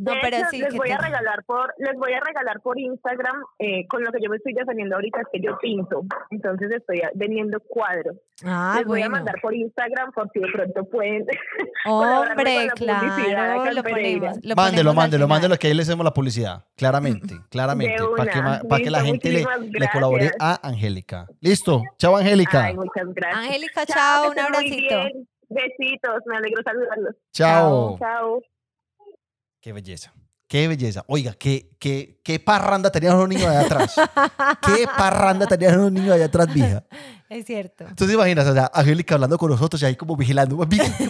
B: No, pero
G: hecho,
B: sí,
G: les voy a regalar por les voy a regalar por Instagram eh, con lo que yo me estoy defendiendo ahorita es que yo pinto entonces estoy vendiendo cuadros
B: Ah,
G: les voy a
B: bueno.
G: mandar por Instagram por si de pronto pueden
B: Hombre, claro, lo ponemos. Lo
A: mándelo, mándelo, mándelo, que ahí le hacemos la publicidad. Claramente, claramente. Para que, para que la gente le, le colabore a Angélica. Listo. Chao, Angélica.
G: Ay, muchas gracias
B: Angélica,
G: Chao,
B: un abracito.
G: besitos me alegro saludarlos
A: Chao.
G: chao
A: Qué belleza. Qué belleza. Oiga, qué, qué, qué parranda tenían los niños allá atrás. qué parranda tenían los niños allá atrás, mija.
B: Es cierto.
A: Entonces, ¿te imaginas? O sea, Angélica hablando con nosotros y ahí como vigilando.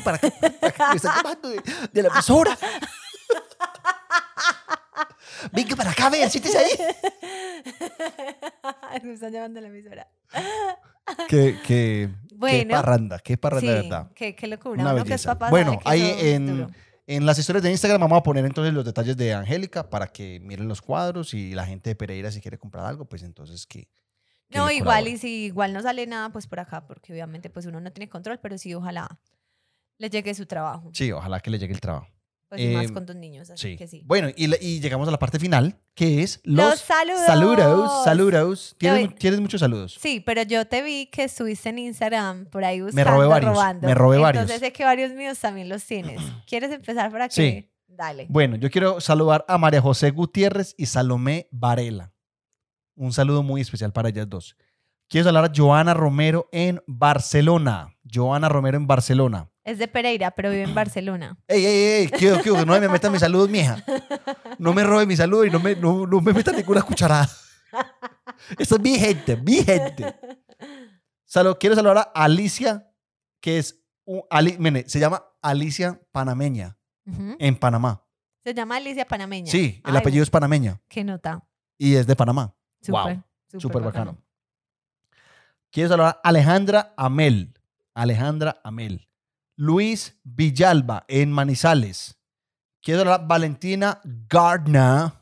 A: Para acá, para acá, me están llamando de, de la emisora. Venga para acá, vea, siéntese ahí.
B: Me están llamando a la emisora.
A: Qué, qué, qué parranda, qué parranda de
B: Sí,
A: verdad.
B: qué, qué locura.
A: Una
B: Uno que es papá
A: Bueno, ahí en,
B: duro.
A: En las historias de Instagram vamos a poner entonces los detalles de Angélica para que miren los cuadros y la gente de Pereira si quiere comprar algo, pues entonces que... que
B: No, igual,
A: colabore.
B: y si igual no sale nada, pues por acá, porque obviamente pues uno no tiene control, pero sí, ojalá le llegue su trabajo.
A: Sí, ojalá que le llegue el trabajo.
B: Pues más
A: Em,
B: con dos niños, así
A: Sí.
B: que sí.
A: Bueno, y, llegamos a la parte final, que es los,
B: Los saludos.
A: Saludos, saludos. ¿Tienes, tienes muchos saludos.
B: Sí, pero yo te vi que estuviste en Instagram por ahí
A: Me
B: buscando,
A: robé varios,
B: robando.
A: me robé varios.
B: Entonces sé que varios míos también los tienes. ¿Quieres empezar para que?
A: Sí.
B: Dale.
A: Bueno, yo quiero saludar a María José Gutiérrez y Salomé Varela. Un saludo muy especial para ellas dos. Quiero saludar a Joana Romero en Barcelona. Joana Romero en Barcelona.
B: Es de Pereira, pero vive en Barcelona.
A: ¡Ey, ey, ey! Quiero, quiero que no me metan mis saludos, mija. No me robe mi saludo y no me, no, no me metan ninguna cucharada. Esta es mi gente, mi gente. Quiero saludar a Alicia, que es un, Ali- mire, se llama Alicia Panameña en Panamá.
B: Se llama Alicia Panameña.
A: Sí, el
B: Ay,
A: apellido es panameña
B: Qué nota.
A: y es de Panamá.
B: Súper.
A: Wow, Súper bacano. Quiero saludar a Alejandra Amel. Alejandra Amel. Luis Villalba en Manizales. Quiero saludar a Valentina Gardner.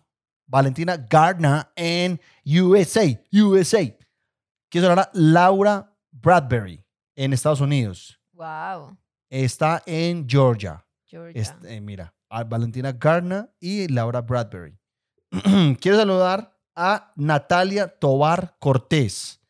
A: Valentina Gardner en USA. USA. Quiero saludar a Laura Bradbury en Estados Unidos.
B: Wow.
A: Está en Georgia.
B: Georgia.
A: Eh, mira, a Valentina Gardner y Laura Bradbury. Quiero saludar a Natalia Tobar Cortés.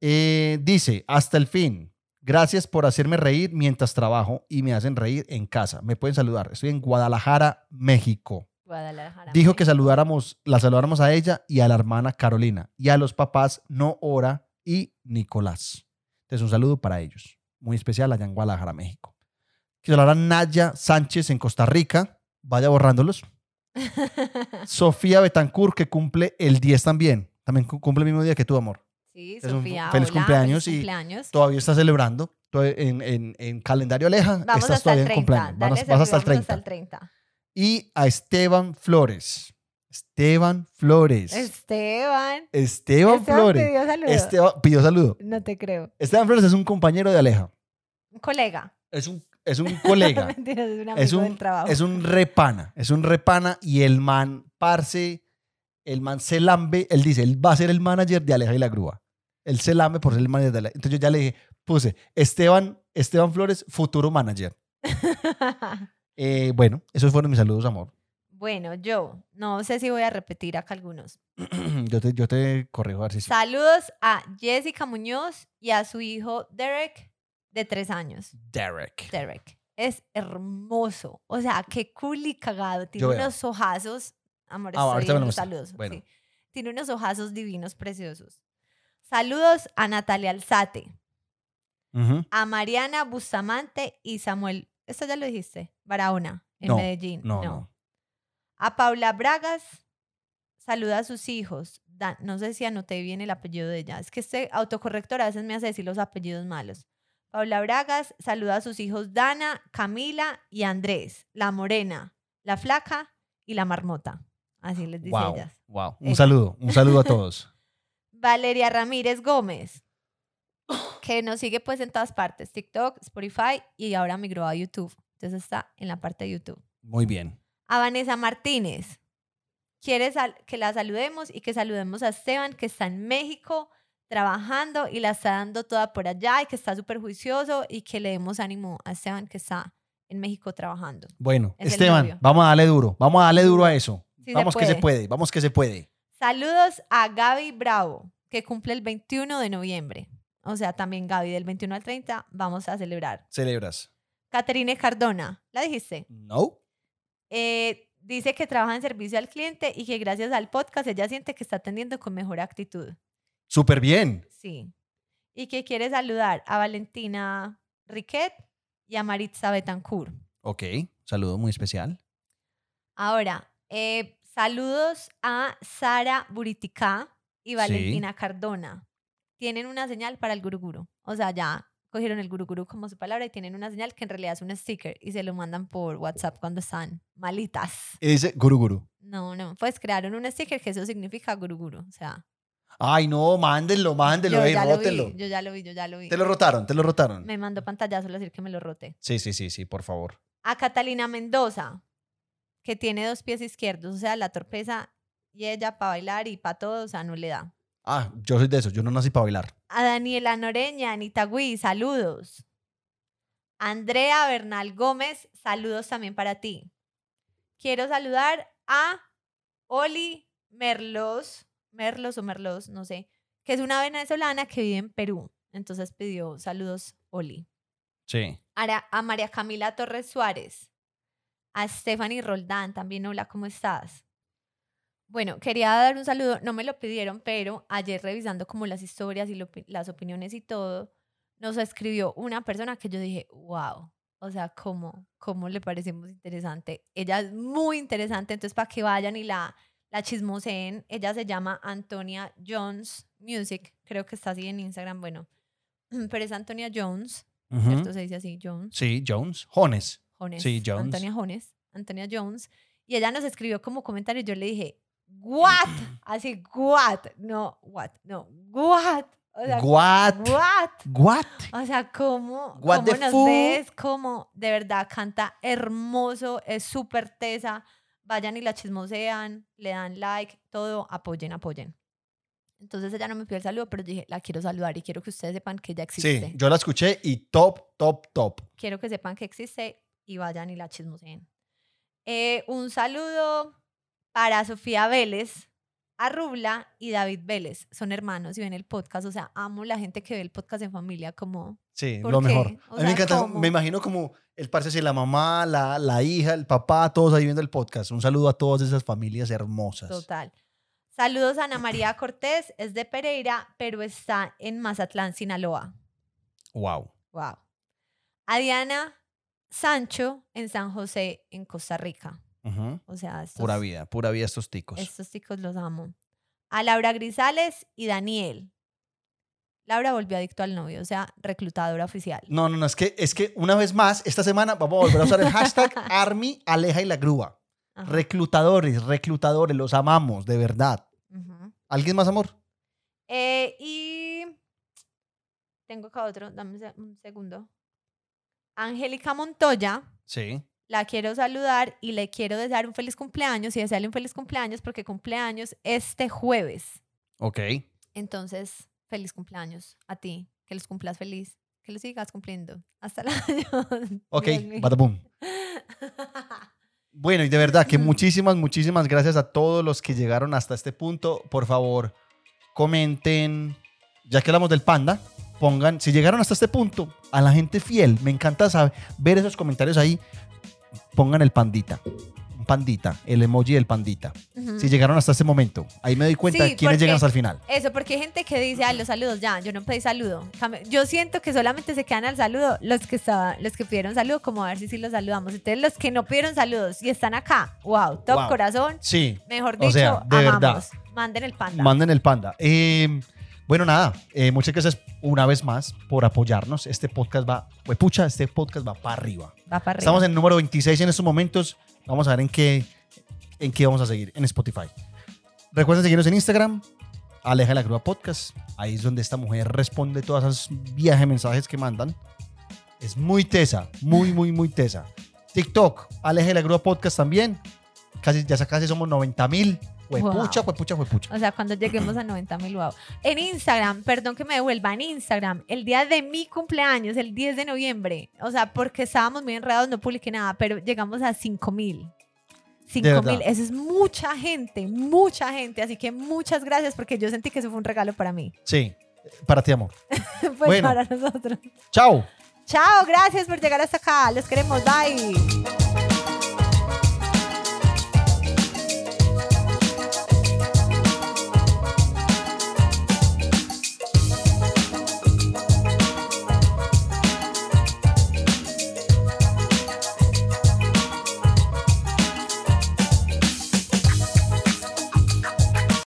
A: Eh, dice, hasta el fin, gracias por hacerme reír mientras trabajo y me hacen reír en casa. Me pueden saludar. Estoy en Guadalajara, México.
B: Guadalajara.
A: Dijo que saludáramos, la saludáramos a ella y a la hermana Carolina y a los papás Noora y Nicolás. Entonces, un saludo para ellos. Muy especial allá en Guadalajara, México. Quiero hablar a Naya Sánchez en Costa Rica. Vaya borrándolos. Sofía Betancourt, que cumple el 10 también. También cu- cumple el mismo día que tu amor.
B: Sí,
A: Es un
B: Sofía.
A: feliz
B: hola,
A: cumpleaños
B: feliz
A: y
B: cumpleaños.
A: Todavía está celebrando. En, en- en calendario Aleja,
B: Vamos
A: estás
B: hasta
A: todavía
B: el
A: en
B: 30.
A: cumpleaños. Vas,
B: Dale,
A: vas hasta el
B: Sofía, vamos
A: 30.
B: hasta el 30.
A: Y a Esteban Flores. Esteban Flores.
B: Esteban.
A: Esteban,
B: Esteban
A: Flores.
B: pidió saludo.
A: Esteban pidió saludo.
B: No te creo.
A: Esteban Flores es un compañero de Aleja.
B: Un colega.
A: Es un, es un colega.
B: Es un amigo
A: es un,
B: del trabajo.
A: es un repana. Es un repana y el man, parce, el man se lambe. Él dice, él va a ser el manager de Aleja y la Grúa. Él se lambe por ser el manager de Aleja. Entonces yo ya le dije, puse, Esteban, Esteban Flores, futuro manager. Eh, bueno, esos fueron mis saludos, amor.
B: bueno, yo no sé si voy a repetir acá algunos.
A: yo, te, yo te corrijo a ver si sí.
B: Saludos a Jessica Muñoz y a su hijo Derek, de tres años.
A: Derek.
B: Derek. Es hermoso. O sea, qué cool y cagado. Tiene
A: Yo veo.
B: unos ojazos. Amor,
A: Ah,
B: estoy
A: ahorita me lo
B: saludos.
A: Bueno.
B: sí. Tiene unos ojazos divinos, preciosos. Saludos a Natalia Alzate, a Mariana Bustamante y Samuel. ¿Esto ya lo dijiste? Barahona, en
A: No,
B: Medellín.
A: No, no.
B: A Paula Bragas, saluda a sus hijos. Dan- no sé si anoté bien el apellido de ella. Es que este autocorrector a veces me hace decir los apellidos malos. Paula Bragas saluda a sus hijos Dana, Camila y Andrés, la morena, la flaca y la marmota. Así les dice
A: Wow,
B: ellas.
A: wow. Un
B: Ella.
A: saludo, un saludo a todos.
B: Valeria Ramírez Gómez, que nos sigue pues en todas partes, TikTok, Spotify y ahora migró a YouTube. Entonces está en la parte de YouTube.
A: Muy bien.
B: a Vanessa Martínez. Quiere que la saludemos y que saludemos a Esteban, que está en México trabajando y la está dando toda por allá y que está súper juicioso y que le demos ánimo a Esteban, que está en México trabajando.
A: Bueno,
B: Es
A: Esteban, vamos a darle duro. Vamos a darle duro a eso.
B: Sí se
A: vamos que se
B: puede.
A: puede, vamos que se puede.
B: Saludos a Gaby Bravo, que cumple el 21 de noviembre. O sea, también Gaby, del 21 al 30 vamos a celebrar.
A: Celebras.
B: Caterine Cardona, ¿la dijiste?
A: No.
B: Eh, dice que trabaja en servicio al cliente y que gracias al podcast ella siente que está atendiendo con mejor actitud.
A: Súper bien.
B: Sí. Y que quiere saludar a Valentina Riquet y a Maritza Betancourt.
A: Ok, saludo muy especial.
B: Ahora, eh, saludos a Sara Buritica y Valentina Cardona. Tienen una señal para el guruguru. O sea, ya cogieron el guruguru como su palabra y tienen una señal que en realidad es un sticker y se lo mandan por WhatsApp cuando están malitas.
A: Y dice Guru Guru.
B: No, no, pues crearon un sticker que eso significa guruguru. O sea,
A: Ay, no, mándenlo, mándenlo,
B: yo
A: ey,
B: ya lo
A: rótenlo.
B: vi, yo ya lo vi, yo ya lo vi.
A: Te lo rotaron, te lo rotaron.
B: Me mandó pantallazo decir que me lo rote.
A: Sí, sí, sí, sí, por favor.
B: A Catalina Mendoza, que tiene dos pies izquierdos, o sea, la torpeza y ella para bailar y para todo, o sea, no le da.
A: Ah, yo soy de esos, yo no nací para bailar.
B: A Daniela Noreña, Anita Gui, saludos. Andrea Bernal Gómez, saludos también para ti. Quiero saludar a Oli Merlos, Merlos o Merlos, no sé, que es una venezolana que vive en Perú. Entonces pidió saludos, Oli.
A: Sí.
B: Ara- a María Camila Torres Suárez, a Stephanie Roldán, también hola, ¿cómo estás? Bueno, quería dar un saludo, no me lo pidieron, pero ayer revisando como las historias y lo las opiniones y todo, nos escribió una persona que yo dije, wow, o sea, ¿cómo, cómo le parecemos interesante? Ella es muy interesante, entonces para que vayan y la, la chismoseen, ella se llama Antonia Jones Music, creo que está así en Instagram, bueno, pero es Antonia Jones.
A: Ujú.
B: ¿cierto? Se dice así, Jones.
A: Sí, Jones. Jones.
B: Jones.
A: Sí, Jones.
B: Antonia Jones. Antonia Jones. Y ella nos escribió como comentario y yo le dije, ¿what? Así, ¿what? No, ¿what? No, ¿what? O sea,
A: What?
B: ¿what?
A: What?
B: O sea, ¿cómo,
A: What
B: cómo nos
A: fu-
B: ves? ¿Cómo? De verdad, canta hermoso, es súper tesa. Vayan y la chismosean, le dan like, todo, apoyen, apoyen. Entonces ella no me pidió el saludo, pero dije, la quiero saludar y quiero que ustedes sepan que ella existe.
A: Sí, yo la escuché y top, top, top.
B: quiero que sepan que existe y vayan y la chismoseen. Eh, un saludo para Sofía Vélez, Arrubla y David Vélez. Son hermanos y ven el podcast. O sea, amo la gente que ve el podcast en familia como...
A: Sí,
B: ¿Por
A: lo
B: qué?
A: mejor.
B: O
A: a mí me encanta,
B: ¿cómo?
A: me imagino como el parce la mamá, la, la hija, el papá, todos ahí viendo el podcast. Un saludo a todas esas familias hermosas.
B: Total. Saludos a Ana María Cortés, es de Pereira, pero está en Mazatlán, Sinaloa.
A: Wow.
B: Wow. A Diana Sancho en San José, en Costa Rica. O sea, estos,
A: Pura vida, pura vida estos ticos.
B: estos chicos los amo. A Laura Grisales y Daniel. Laura volvió adicto al novio, o sea, reclutadora oficial.
A: No, no, no, es que, es que una vez más, esta semana vamos a volver a usar el hashtag Army Aleja y la Grúa.
B: Ajá.
A: Reclutadores, reclutadores, los amamos, de verdad. ¿Alguien más, amor?
B: Eh, y tengo acá otro, dame un segundo. Angélica Montoya,
A: Sí.
B: La quiero saludar y le quiero desear un feliz cumpleaños y desearle un feliz cumpleaños porque cumpleaños este jueves.
A: Ok.
B: Entonces, feliz cumpleaños a ti, que los cumplas feliz, que los sigas cumpliendo hasta el año.
A: Ok, bada Bueno, y de verdad que muchísimas, muchísimas gracias a todos los que llegaron hasta este punto. Por favor, comenten, ya que hablamos del panda, pongan, si llegaron hasta este punto, a la gente fiel, me encanta saber, ver esos comentarios ahí, pongan el pandita, un pandita, el emoji del pandita.
B: Ujú.
A: Si llegaron hasta este momento, ahí me doy cuenta
B: Sí,
A: de quiénes
B: porque-
A: llegan hasta el final.
B: Eso, porque hay gente que dice, ay, los saludos ya, yo no pedí saludo. Yo siento que solamente se quedan al saludo los que estaban, los que pidieron saludo, como a ver si sí los saludamos. Entonces, los que no pidieron saludos y están acá, wow, top
A: Wow.
B: corazón,
A: Sí,
B: mejor
A: O
B: dicho,
A: sea, de
B: amamos.
A: verdad.
B: Manden el panda.
A: Manden el panda. Eh, bueno, nada, eh, muchas gracias una vez más por apoyarnos. Este podcast va, pues pucha, este podcast va para arriba.
B: Va para arriba.
A: Estamos en el número 26 en estos momentos. Vamos a ver en qué, en qué vamos a seguir en Spotify. Recuerden seguirnos en Instagram, Aleja la Grúa Podcast. Ahí es donde esta mujer responde todas esas viajes, mensajes que mandan. Es muy tesa, muy, muy, muy tesa. TikTok, Aleja la Grúa Podcast también. Casi, ya casi somos 90 mil. Huepucha,
B: Wow.
A: huepucha, huepucha.
B: O sea, cuando lleguemos a 90 mil, wow. En Instagram, perdón que me devuelva, en Instagram, el día de mi cumpleaños, el 10 de noviembre, o sea, porque estábamos muy enredados, no publiqué nada, pero llegamos a 5 mil. 5
A: verdad.
B: mil, eso es mucha gente, mucha gente, así que muchas gracias porque yo sentí que eso fue un regalo para mí,
A: Sí, para ti, amor.
B: pues
A: Bueno.
B: para nosotros.
A: Chao.
B: Chao, gracias por llegar hasta acá, los queremos, bye.